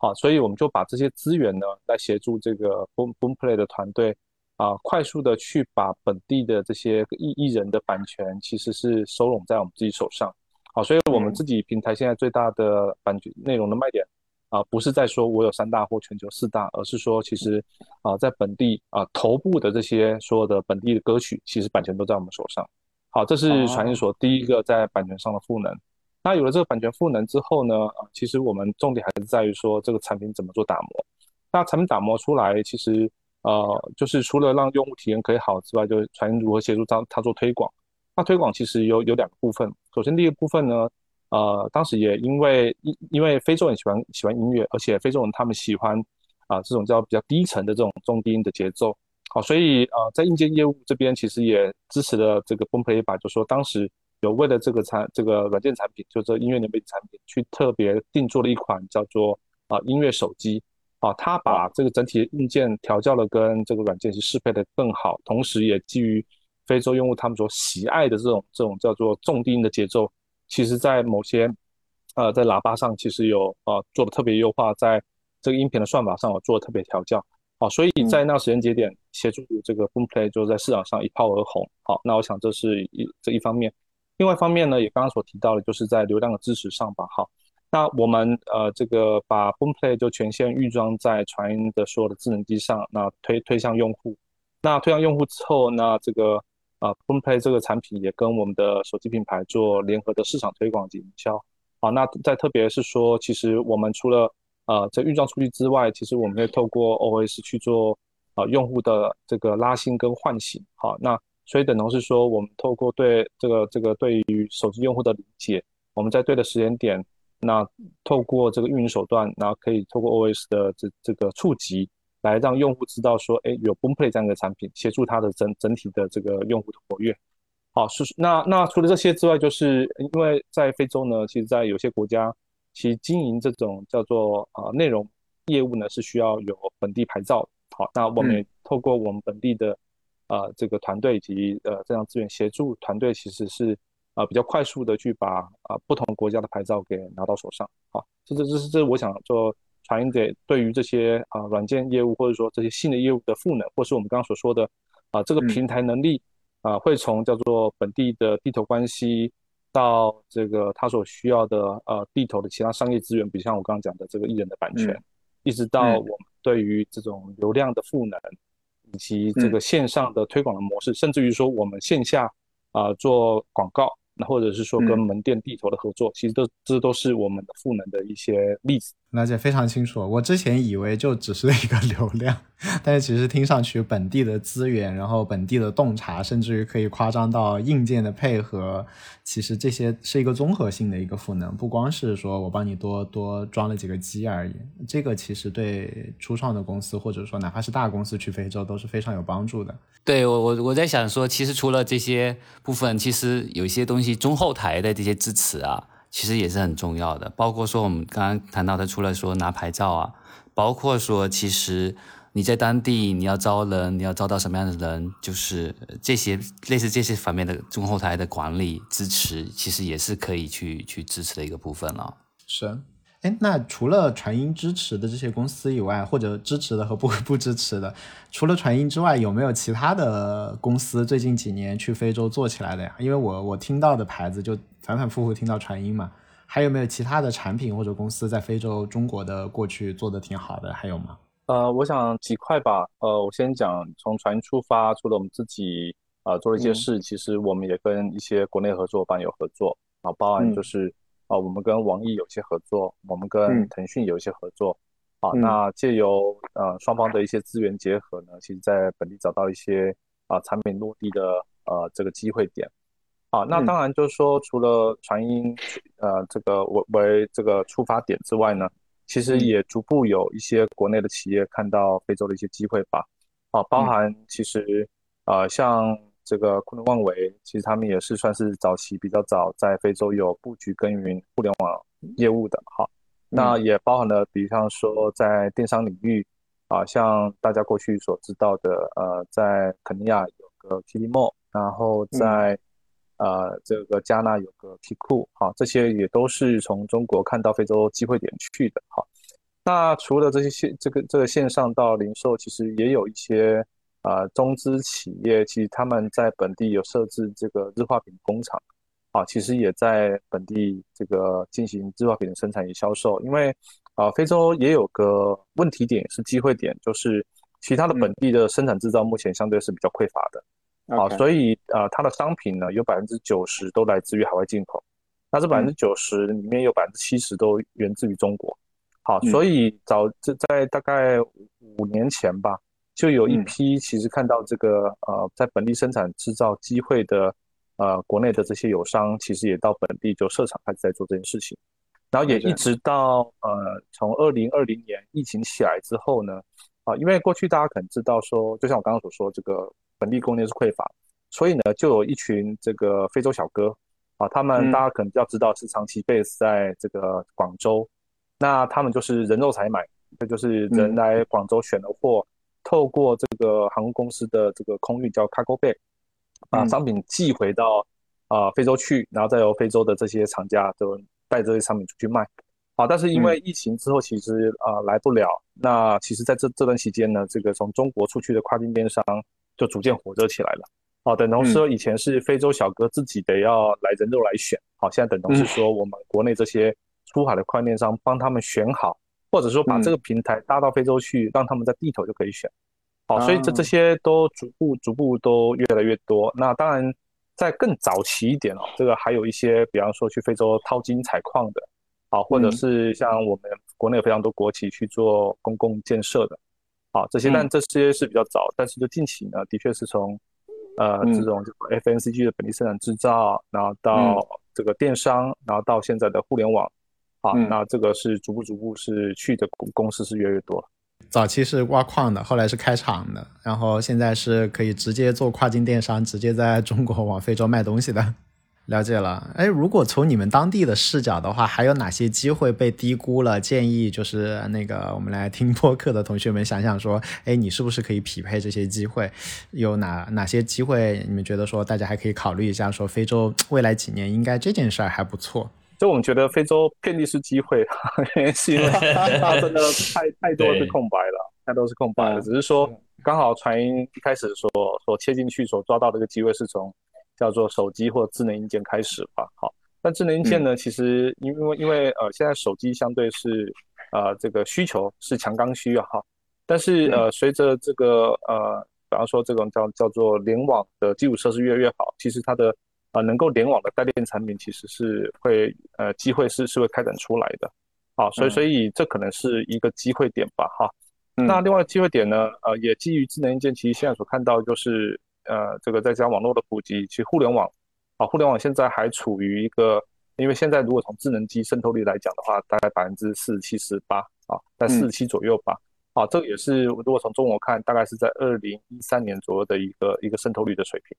好，所以我们就把这些资源呢，来协助这个 Boom Boom Play 的团队啊，快速的去把本地的这些艺艺人的版权，其实是收拢在我们自己手上。好，所以我们自己平台现在最大的版权内容的卖点啊，不是在说我有三大或全球四大，而是说其实啊，在本地啊头部的这些所有的本地的歌曲，其实版权都在我们手上。好，这是传音所第一个在版权上的赋能。那有了这个版权赋能之后呢，啊，其实我们重点还是在于说这个产品怎么做打磨。那产品打磨出来，其实呃，就是除了让用户体验可以好之外，就是传如何协助他他做推广。那推广其实有有两个部分。首先第一个部分呢，呃，当时也因为因因为非洲人喜欢喜欢音乐，而且非洲人他们喜欢啊这种叫比较低沉的这种中低音的节奏。好，所以呃在硬件业务这边其实也支持了这个 Boomplay 吧，就说当时。有为了这个产这个软件产品，就这音乐联媒产品，去特别定做了一款叫做啊音乐手机啊，它把这个整体硬件调教了跟这个软件是适配的更好，同时也基于非洲用户他们所喜爱的这种这种叫做重低音的节奏，其实在某些呃在喇叭上其实有呃做的特别优化，在这个音频的算法上有做的特别调教啊，所以在那时间节点协助这个 Boomplay 就在市场上一炮而红。好，那我想这是一这一方面。另外一方面呢，也刚刚所提到的，就是在流量的支持上吧。好，那我们呃这个把 Boomplay 就全线预装在传音的所有的智能机上，那推推向用户。那推向用户之后，那这个啊 Boomplay 这个产品也跟我们的手机品牌做联合的市场推广及营销。好，那再特别是说，其实我们除了呃这预装出去之外，其实我们会透过 OS 去做啊用户的这个拉新跟唤醒。好，那。所以等同是说，我们透过对这个这个对于手机用户的理解，我们在对的时间点，那透过这个运营手段，然后可以透过 OS 的这这个触及，来让用户知道说，哎，有 Boomplay 这样的产品，协助他的整整体的这个用户的活跃。好，是那那除了这些之外，就是因为在非洲呢，其实，在有些国家，其实经营这种叫做啊内容业务呢，是需要有本地牌照。好，那我们也透过我们本地的。呃，这个团队以及呃这样资源协助团队，其实是呃比较快速的去把啊不同国家的牌照给拿到手上。好，这这这是这我想做传音给对于这些啊软件业务或者说这些新的业务的赋能，或是我们刚刚所说的啊这个平台能力啊，会从叫做本地的地头关系到这个他所需要的呃地头的其他商业资源，比如像我刚刚讲的这个艺人的版权，一直到我们对于这种流量的赋能。以及这个线上的推广的模式，甚至于说我们线下啊做广告，那或者是说跟门店地头的合作，其实都这都是我们的赋能的一些例子。了解非常清楚。我之前以为就只是一个流量，但是其实听上去本地的资源，然后本地的洞察，甚至于可以夸张到硬件的配合，其实这些是一个综合性的一个赋能，不光是说我帮你多多装了几个机而已。这个其实对初创的公司，或者说哪怕是大公司去非洲都是非常有帮助的。对我我我在想说，其实除了这些部分，其实有一些东西中后台的这些支持啊。其实也是很重要的，包括说我们刚刚谈到的，除了说拿牌照啊，包括说其实你在当地你要招人，你要招到什么样的人，就是这些类似这些方面的中后台的管理支持，其实也是可以去去支持的一个部分了。是，哎，那除了传音支持的这些公司以外，或者支持的和不 不支持的，除了传音之外，有没有其他的公司最近几年去非洲做起来的呀？因为我我听到的牌子就。反反复复听到传音嘛，还有没有其他的产品或者公司在非洲、中国的过去做的挺好的？还有吗？呃，我想几块吧。呃，我先讲从传音出发，除了我们自己呃做了一些事，其实我们也跟一些国内合作伙伴有合作啊，包含就是啊，我们跟网易有些合作，我们跟腾讯有一些合作。啊，那借由呃双方的一些资源结合呢，其实在本地找到一些啊产品落地的呃这个机会点。啊，那当然就是说，除了传音呃这个为为这个出发点之外呢，其实也逐步有一些国内的企业看到非洲的一些机会吧。啊，包含其实呃像这个昆仑万维，其实他们也是算是早期比较早在非洲有布局耕耘互联网业务的。好。那也包含了，比方说在电商领域，啊，像大家过去所知道的，呃，在肯尼亚有个 Kilimo，然后在呃这个加纳有个 Kiku，好，这些也都是从中国看到非洲机会点去的，哈。那除了这些线，这个这个线上到零售，其实也有一些啊中资企业，其实他们在本地有设置这个日化品工厂。啊，其实也在本地这个进行日化品的生产与销售，因为啊，非洲也有个问题点是机会点，就是其他的本地的生产制造目前相对是比较匮乏的，啊，所以呃，它的商品呢有百分之九十都来自于海外进口，那这百分之九十里面有百分之七十都源自于中国，好，所以早这在大概五年前吧，就有一批其实看到这个呃在本地生产制造机会的。呃，国内的这些友商其实也到本地就设厂开始在做这件事情，然后也一直到呃，从二零二零年疫情起来之后呢，啊，因为过去大家可能知道说，就像我刚刚所说，这个本地供应链是匮乏，所以呢，就有一群这个非洲小哥啊，他们大家可能比较知道是长期 base 在这个广州，那他们就是人肉采买，这就是人来广州选了货，透过这个航空公司的这个空运叫 cargo bay。把商品寄回到啊非洲去，然后再由非洲的这些厂家就带这些商品出去卖。啊，但是因为疫情之后，其实啊来不了。那其实在这这段期间呢，这个从中国出去的跨境电商就逐渐火热起来了。好，等同说以前是非洲小哥自己得要来人肉来选，好，现在等同是说我们国内这些出海的跨境电商帮他们选好，或者说把这个平台搭到非洲去，让他们在地头就可以选。好，所以这这些都逐步逐步都越来越多。那当然，在更早期一点哦，这个还有一些，比方说去非洲淘金采矿的，好，或者是像我们国内有非常多国企去做公共建设的，好，这些，但这些是比较早。但是就近期呢，的确是从呃这种 FNCG 的本地生产制造，然后到这个电商，然后到现在的互联网，好，那这个是逐步逐步是去的公公司是越来越多了。早期是挖矿的，后来是开厂的，然后现在是可以直接做跨境电商，直接在中国往非洲卖东西的。了解了，哎，如果从你们当地的视角的话，还有哪些机会被低估了？建议就是那个我们来听播客的同学们想想说，哎，你是不是可以匹配这些机会？有哪哪些机会你们觉得说大家还可以考虑一下？说非洲未来几年应该这件事儿还不错。就我们觉得非洲遍地是机会，原因是因为 它真的太太多是空白了，太多是空白了。只是说刚好传音一开始所所切进去所抓到这个机会是从叫做手机或智能硬件开始吧。好，但智能硬件呢，其实因为因为呃现在手机相对是呃这个需求是强刚需啊哈，但是呃随着这个呃比方说这种叫叫做联网的基础设施越来越好，其实它的啊，能够联网的带电产品其实是会呃机会是是会开展出来的，好，所以所以这可能是一个机会点吧，哈。那另外机会点呢，呃，也基于智能硬件，其实现在所看到就是呃这个再加网络的普及，其实互联网啊，互联网现在还处于一个，因为现在如果从智能机渗透率来讲的话，大概百分之四十七、十八啊，在四十七左右吧，啊，这个也是如果从中国看，大概是在二零一三年左右的一个一个渗透率的水平。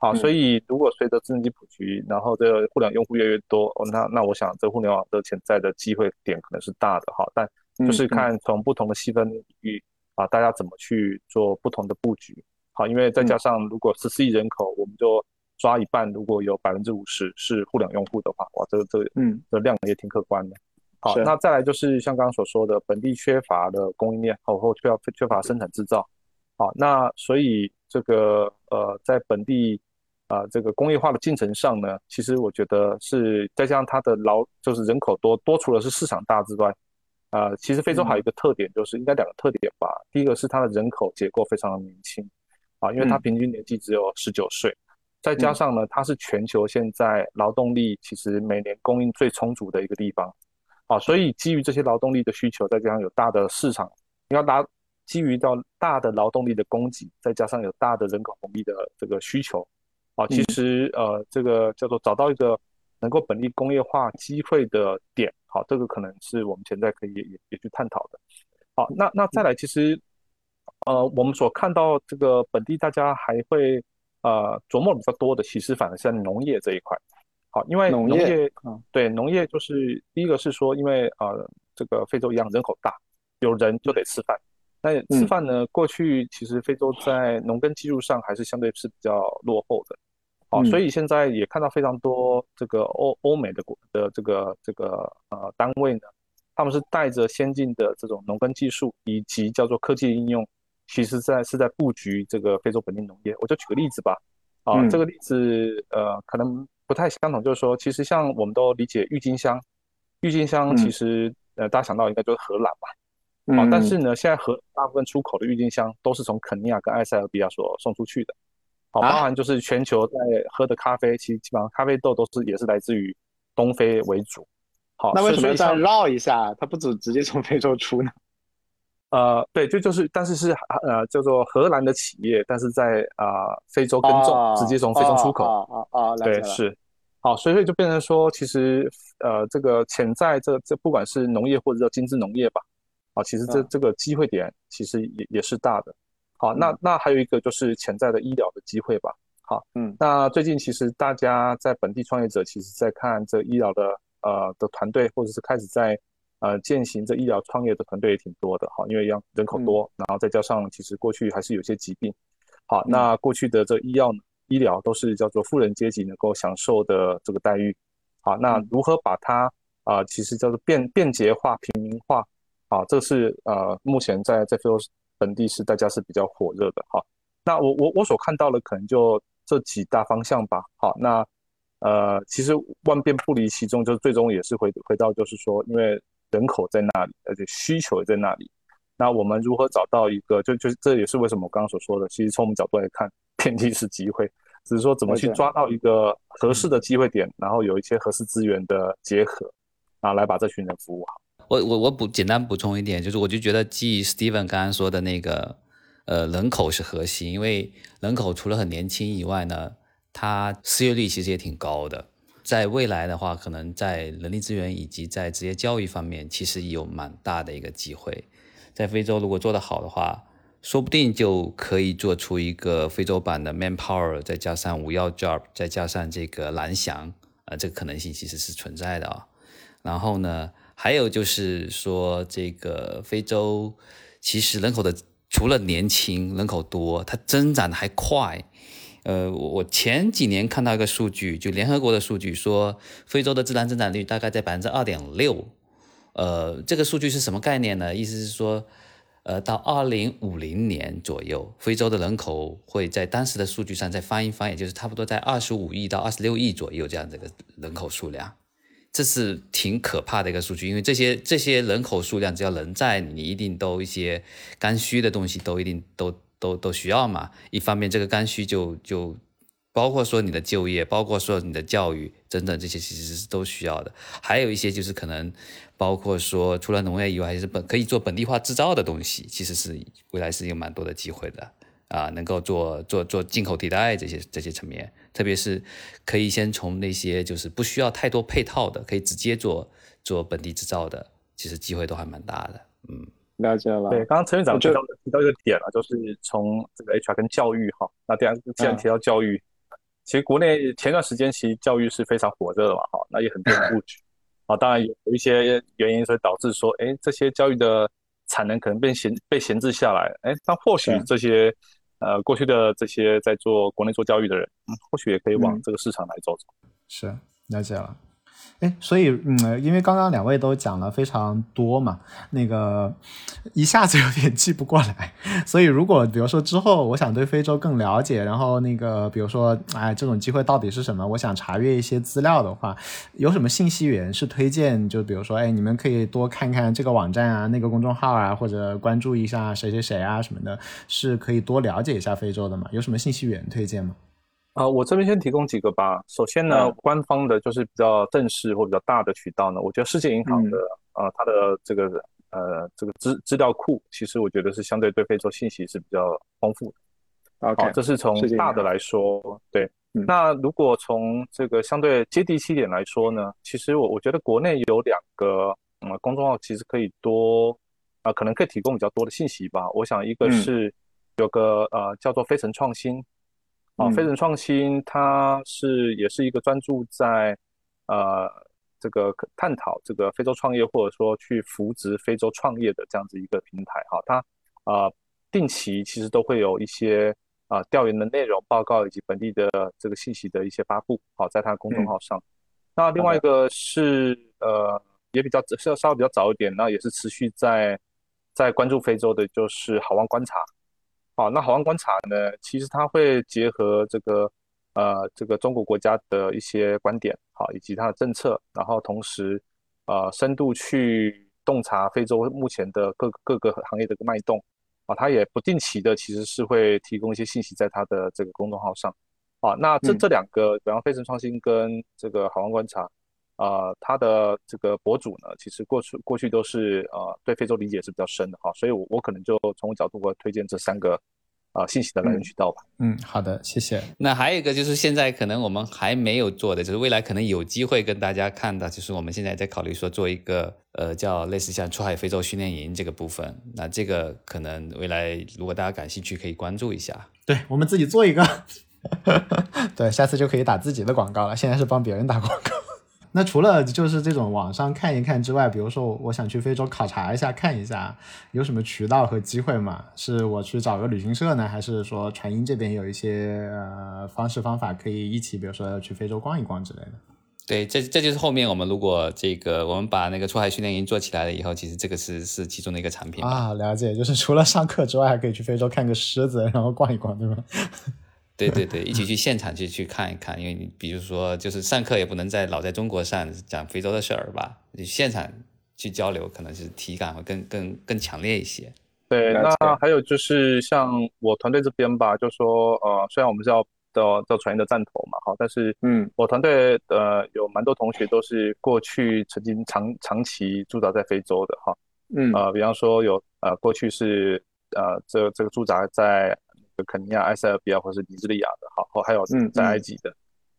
好，所以如果随着智能机普及，然后这个互联网用户越来越多，哦，那那我想这互联网的潜在的机会点可能是大的哈，但就是看从不同的细分领域啊，大家怎么去做不同的布局。好，因为再加上如果十四亿人口，我们就抓一半，如果有百分之五十是互联网用户的话，哇，这个这个嗯，这量也挺可观的。好，那再来就是像刚刚所说的，本地缺乏的供应链，好或缺乏缺乏生产制造。好，那所以这个呃，在本地。啊这个工业化的进程上呢，其实我觉得是再加上它的劳就是人口多多，除了是市场大之外，啊，其实非洲还有一个特点，就是应该两个特点吧。第一个是它的人口结构非常的年轻，啊，因为它平均年纪只有十九岁，再加上呢，它是全球现在劳动力其实每年供应最充足的一个地方，啊，所以基于这些劳动力的需求，再加上有大的市场，要拿基于到大的劳动力的供给，再加上有大的人口红利的这个需求，啊，其实呃，这个叫做找到一个能够本地工业化机会的点，好，这个可能是我们现在可以也也去探讨的。好，那那再来，其实呃，我们所看到这个本地大家还会呃琢磨比较多的，其实反而是在农业这一块。好，因为农业，对农业就是第一个是说，因为呃这个非洲一样人口大，有人就得吃饭。那吃饭呢？过去其实非洲在农耕技术上还是相对是比较落后的，好，所以现在也看到非常多这个欧欧美的国的这个这个呃单位呢，他们是带着先进的这种农耕技术以及叫做科技应用，其实在是在布局这个非洲本地农业。我就举个例子吧，啊，这个例子呃可能不太相同，就是说其实像我们都理解郁金香，郁金香其实呃大家想到应该就是荷兰吧。啊，但是呢，现在和大部分出口的郁金香都是从肯尼亚跟埃塞俄比亚所送出去的。好，包含就是全球在喝的咖啡，其实基本上咖啡豆都是也是来自于东非为主。好，那为什么要这样绕一下？它不止直接从非洲出呢？呃，对，就就是，但是是呃叫做荷兰的企业，但是在啊非洲耕种，直接从非洲出口。啊啊，对，是。好，所以就变成说，其实呃这个潜在这这不管是农业或者叫精致农业吧。啊，其实这这个机会点其实也也是大的。好，那那还有一个就是潜在的医疗的机会吧。好，嗯，那最近其实大家在本地创业者，其实在看这医疗的呃的团队，或者是开始在呃践行这医疗创业的团队也挺多的。哈，因为要人口多，然后再加上其实过去还是有些疾病。好，那过去的这医药医疗都是叫做富人阶级能够享受的这个待遇。好，那如何把它啊，其实叫做便便捷化、平民化？好，这是呃，目前在在非洲本地是大家是比较火热的。哈，那我我我所看到的可能就这几大方向吧。好，那呃，其实万变不离其宗，就是最终也是回回到就是说，因为人口在那里，而且需求也在那里。那我们如何找到一个，就就这也是为什么我刚刚所说的，其实从我们角度来看，遍地是机会，只是说怎么去抓到一个合适的机会点，然后有一些合适资源的结合，啊，来把这群人服务好。我我我补简单补充一点，就是我就觉得，继 Steven 刚刚说的那个，呃，人口是核心，因为人口除了很年轻以外呢，它失业率其实也挺高的。在未来的话，可能在人力资源以及在职业教育方面，其实有蛮大的一个机会。在非洲如果做得好的话，说不定就可以做出一个非洲版的 Manpower，再加上五幺 Job，再加上这个蓝翔，呃，这个可能性其实是存在的啊。然后呢？还有就是说，这个非洲其实人口的除了年轻人口多，它增长的还快。呃，我前几年看到一个数据，就联合国的数据说，非洲的自然增长率大概在百分之二点六。呃，这个数据是什么概念呢？意思是说，呃，到二零五零年左右，非洲的人口会在当时的数据上再翻一翻，也就是差不多在二十五亿到二十六亿左右这样的一个人口数量。这是挺可怕的一个数据，因为这些这些人口数量，只要人在，你一定都一些刚需的东西都一定都都都需要嘛。一方面，这个刚需就就包括说你的就业，包括说你的教育等等这些，其实是都需要的。还有一些就是可能包括说，除了农业以外，还是本可以做本地化制造的东西，其实是未来是有蛮多的机会的。啊，能够做做做进口替代这些这些层面，特别是可以先从那些就是不需要太多配套的，可以直接做做本地制造的，其实机会都还蛮大的。嗯，了解了。对，刚刚陈院长提到提到一个点了，就是从这个 HR 跟教育哈。那第二，既然提到教育，其实国内前段时间其实教育是非常火热的嘛，哈，那也很多人布局。啊，当然有有一些原因，所以导致说，哎，这些教育的产能可能被闲被闲置下来。哎，但或许这些。呃，过去的这些在做国内做教育的人，嗯，或许也可以往这个市场来走走。是了解了。哎，所以嗯，因为刚刚两位都讲了非常多嘛，那个一下子有点记不过来，所以如果比如说之后我想对非洲更了解，然后那个比如说哎这种机会到底是什么，我想查阅一些资料的话，有什么信息源是推荐？就比如说哎，你们可以多看看这个网站啊，那个公众号啊，或者关注一下谁谁谁啊什么的，是可以多了解一下非洲的嘛？有什么信息源推荐吗？啊，我这边先提供几个吧。首先呢，官方的就是比较正式或比较大的渠道呢，我觉得世界银行的呃，它的这个呃这个资资料库，其实我觉得是相对对非洲信息是比较丰富的。好，这是从大的来说。对，那如果从这个相对接地气点来说呢，其实我我觉得国内有两个呃公众号，其实可以多啊，可能可以提供比较多的信息吧。我想一个是有个呃叫做非诚创新。啊，飞人创新它是也是一个专注在呃这个探讨这个非洲创业或者说去扶植非洲创业的这样子一个平台哈，它啊定期其实都会有一些啊调研的内容报告以及本地的这个信息的一些发布，好在它的公众号上。那另外一个是呃也比较是要稍微比较早一点，那也是持续在在关注非洲的，就是好望观察。好，那好望观察呢？其实它会结合这个呃这个中国国家的一些观点，好，以及它的政策，然后同时呃深度去洞察非洲目前的各各个行业的脉动，啊，它也不定期的其实是会提供一些信息在它的这个公众号上，啊，那这这两个，比方飞城创新跟这个好望观察，啊，他的这个博主呢，其实过去过去都是呃对非洲理解是比较深的哈，所以我我可能就从我角度我推荐这三个。啊，信息的来源渠道吧。嗯，好的，谢谢。那还有一个就是现在可能我们还没有做的，就是未来可能有机会跟大家看到，就是我们现在在考虑说做一个呃叫类似像出海非洲训练营这个部分。那这个可能未来如果大家感兴趣，可以关注一下。对我们自己做一个，对，下次就可以打自己的广告了。现在是帮别人打广告。那除了就是这种网上看一看之外，比如说我想去非洲考察一下看一下，有什么渠道和机会嘛？是我去找个旅行社呢，还是说传音这边有一些呃方式方法可以一起，比如说去非洲逛一逛之类的？对，这这就是后面我们如果这个我们把那个出海训练营做起来了以后，其实这个是是其中的一个产品啊。了解，就是除了上课之外，还可以去非洲看个狮子，然后逛一逛，对吧？对对对，一起去现场去去看一看，因为你比如说，就是上课也不能在老在中国上讲非洲的事儿吧，你现场去交流，可能是体感会更更更强烈一些。对，那还有就是像我团队这边吧，就说呃，虽然我们是要到到传音的站头嘛，哈，但是嗯，我团队呃有蛮多同学都是过去曾经长长期驻扎在非洲的哈，嗯，呃，比方说有呃过去是呃这这个驻扎在。肯尼亚、埃塞俄比亚或是尼日利亚的，好，或还有在埃及的，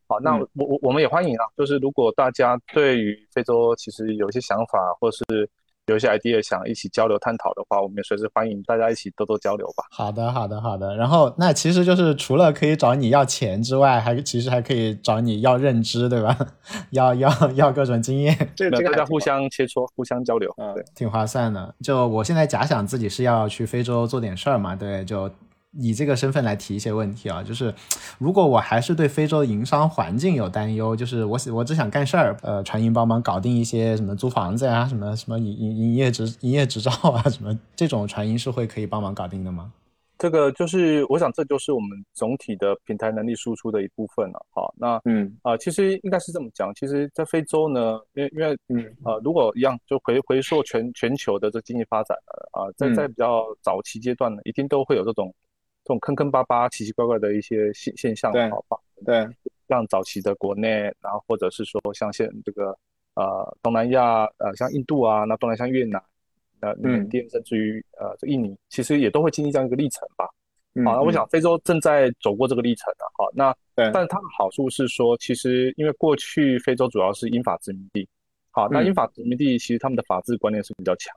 好，那我我我们也欢迎啊，就是如果大家对于非洲其实有一些想法，或是有一些 idea 想一起交流探讨的话，我们也随时欢迎大家一起多多交流吧。好的，好的，好的。然后那其实就是除了可以找你要钱之外，还其实还可以找你要认知，对吧？要要要各种经验，这个大家互相切磋、互相交流，对，挺划算的。就我现在假想自己是要去非洲做点事儿嘛，对，就。以这个身份来提一些问题啊，就是如果我还是对非洲的营商环境有担忧，就是我我只想干事儿，呃，传音帮忙搞定一些什么租房子呀，什么什么营营营业执营业执照啊，什么这种传音是会可以帮忙搞定的吗？这个就是我想这就是我们总体的平台能力输出的一部分了。好，那嗯啊，其实应该是这么讲，其实，在非洲呢，因为因为嗯啊，如果一样就回回溯全全球的这经济发展啊，在在比较早期阶段呢，一定都会有这种。这种坑坑巴巴、奇奇怪怪的一些现现象，好吧？对，像早期的国内，然后或者是说像现这个呃东南亚，呃像印度啊，那东南像越南、呃缅甸，甚至于呃这印尼，其实也都会经历这样一个历程吧。好，那我想非洲正在走过这个历程的。好，那但是它的好处是说，其实因为过去非洲主要是英法殖民地，好，那英法殖民地其实他们的法治观念是比较强。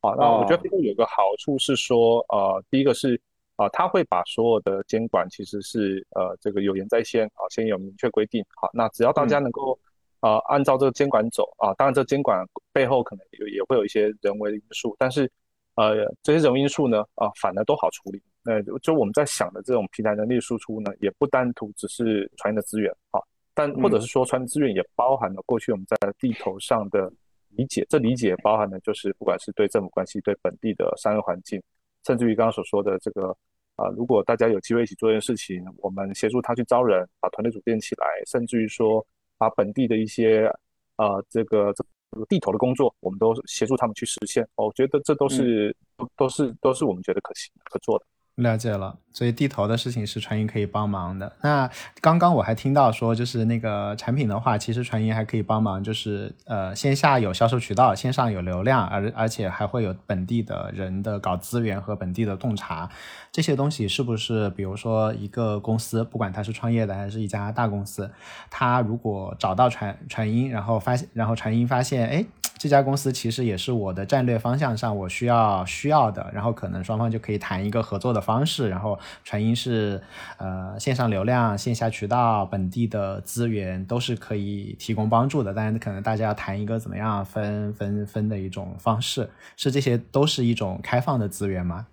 好，那我觉得非洲有个好处是说，呃，第一个是。啊，他会把所有的监管其实是呃这个有言在先啊，先有明确规定。好，那只要大家能够啊按照这个监管走啊，当然这监管背后可能有也会有一些人为的因素，但是呃这些人为因素呢啊反而都好处理。那就我们在想的这种平台能力输出呢，也不单图只是传音的资源啊，但或者是说传资源也包含了过去我们在地头上的理解，这理解包含的就是不管是对政府关系、对本地的商业环境，甚至于刚刚所说的这个啊，如果大家有机会一起做一件事情，我们协助他去招人，把团队组建起来，甚至于说把本地的一些呃这个这个地头的工作，我们都协助他们去实现。我觉得这都是都都是都是我们觉得可行可做的。了解了，所以地头的事情是传音可以帮忙的。那刚刚我还听到说，就是那个产品的话，其实传音还可以帮忙，就是呃线下有销售渠道，线上有流量，而而且还会有本地的人的搞资源和本地的洞察，这些东西是不是？比如说一个公司，不管它是创业的还是一家大公司，它如果找到传传音，然后发现，然后传音发现，哎。这家公司其实也是我的战略方向上我需要需要的，然后可能双方就可以谈一个合作的方式。然后传音是呃线上流量、线下渠道、本地的资源都是可以提供帮助的。但是可能大家要谈一个怎么样分分分的一种方式，是这些都是一种开放的资源吗？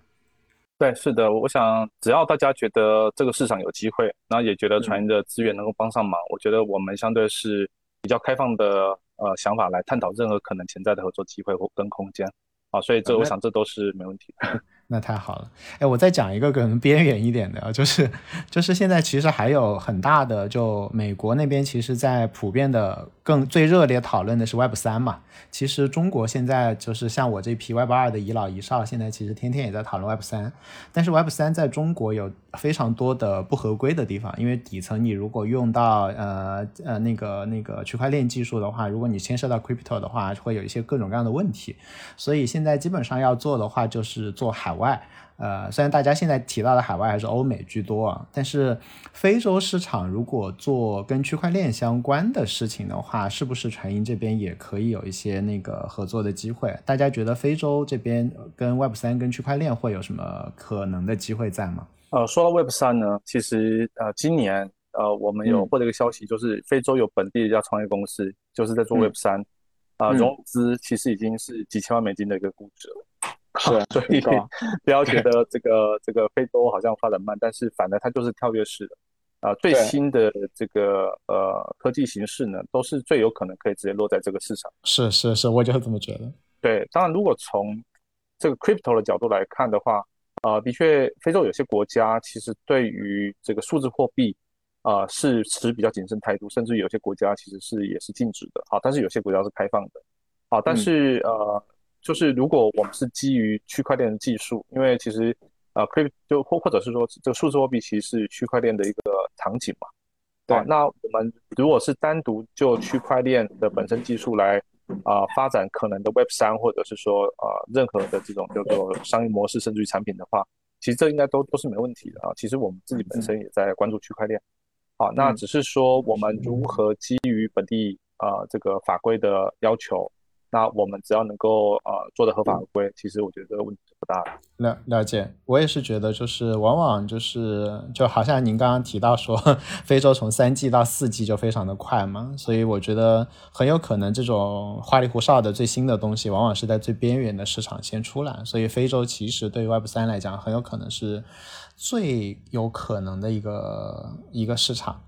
对，是的。我想只要大家觉得这个市场有机会，然后也觉得传音的资源能够帮上忙，我觉得我们相对是比较开放的。呃，想法来探讨任何可能潜在的合作机会或跟空间，啊，所以这我想这都是没问题。那太好了，哎，我再讲一个可能边缘一点的，就是就是现在其实还有很大的，就美国那边其实，在普遍的更最热烈讨论的是 Web 三嘛。其实中国现在就是像我这批 Web 二的遗老遗少，现在其实天天也在讨论 Web 三。但是 Web 三在中国有非常多的不合规的地方，因为底层你如果用到呃呃那个那个区块链技术的话，如果你牵涉到 Crypto 的话，会有一些各种各样的问题。所以现在基本上要做的话，就是做海。外，呃，虽然大家现在提到的海外还是欧美居多啊，但是非洲市场如果做跟区块链相关的事情的话，是不是传音这边也可以有一些那个合作的机会？大家觉得非洲这边跟 Web 三跟区块链会有什么可能的机会在吗？呃，说到 Web 三呢，其实呃，今年呃，我们有获得一个消息，就是非洲有本地一家创业公司，就是在做 Web 三，啊，融资其实已经是几千万美金的一个估值了。是，所以 不要觉得这个这个非洲好像发展慢，但是反而它就是跳跃式的啊。最新的这个呃科技形式呢，都是最有可能可以直接落在这个市场。是是是，我就是这么觉得。对，当然如果从这个 crypto 的角度来看的话，啊，的确非洲有些国家其实对于这个数字货币啊是持比较谨慎态度，甚至有些国家其实是也是禁止的。啊，但是有些国家是开放的。啊，但是呃。就是如果我们是基于区块链的技术，因为其实呃，可以就或或者是说这个数字货币其实是区块链的一个场景嘛。对。那我们如果是单独就区块链的本身技术来啊发展可能的 Web 三，或者是说呃任何的这种叫做商业模式甚至于产品的话，其实这应该都都是没问题的啊。其实我们自己本身也在关注区块链。好，那只是说我们如何基于本地啊这个法规的要求。那我们只要能够呃做的合法合规，其实我觉得这个问题是不大了。了了解，我也是觉得，就是往往就是就好像您刚刚提到说，非洲从三 G 到四 G 就非常的快嘛，所以我觉得很有可能这种花里胡哨的最新的东西，往往是在最边缘的市场先出来。所以非洲其实对于 Web 三来讲，很有可能是最有可能的一个一个市场。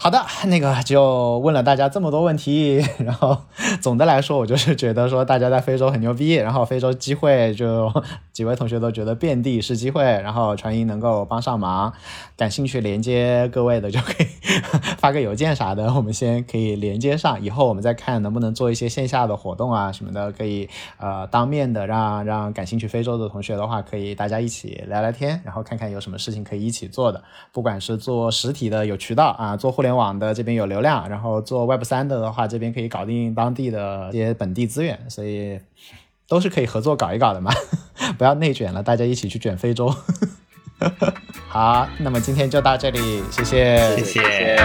好的，那个就问了大家这么多问题，然后总的来说，我就是觉得说大家在非洲很牛逼，然后非洲机会就几位同学都觉得遍地是机会，然后传音能够帮上忙，感兴趣连接各位的就可以发个邮件啥的，我们先可以连接上，以后我们再看能不能做一些线下的活动啊什么的，可以呃当面的让让感兴趣非洲的同学的话，可以大家一起聊聊天，然后看看有什么事情可以一起做的，不管是做实体的有渠道啊，做互联。互联网的这边有流量，然后做 Web 三的的话，这边可以搞定当地的一些本地资源，所以都是可以合作搞一搞的嘛，不要内卷了，大家一起去卷非洲。好，那么今天就到这里，谢谢，谢谢。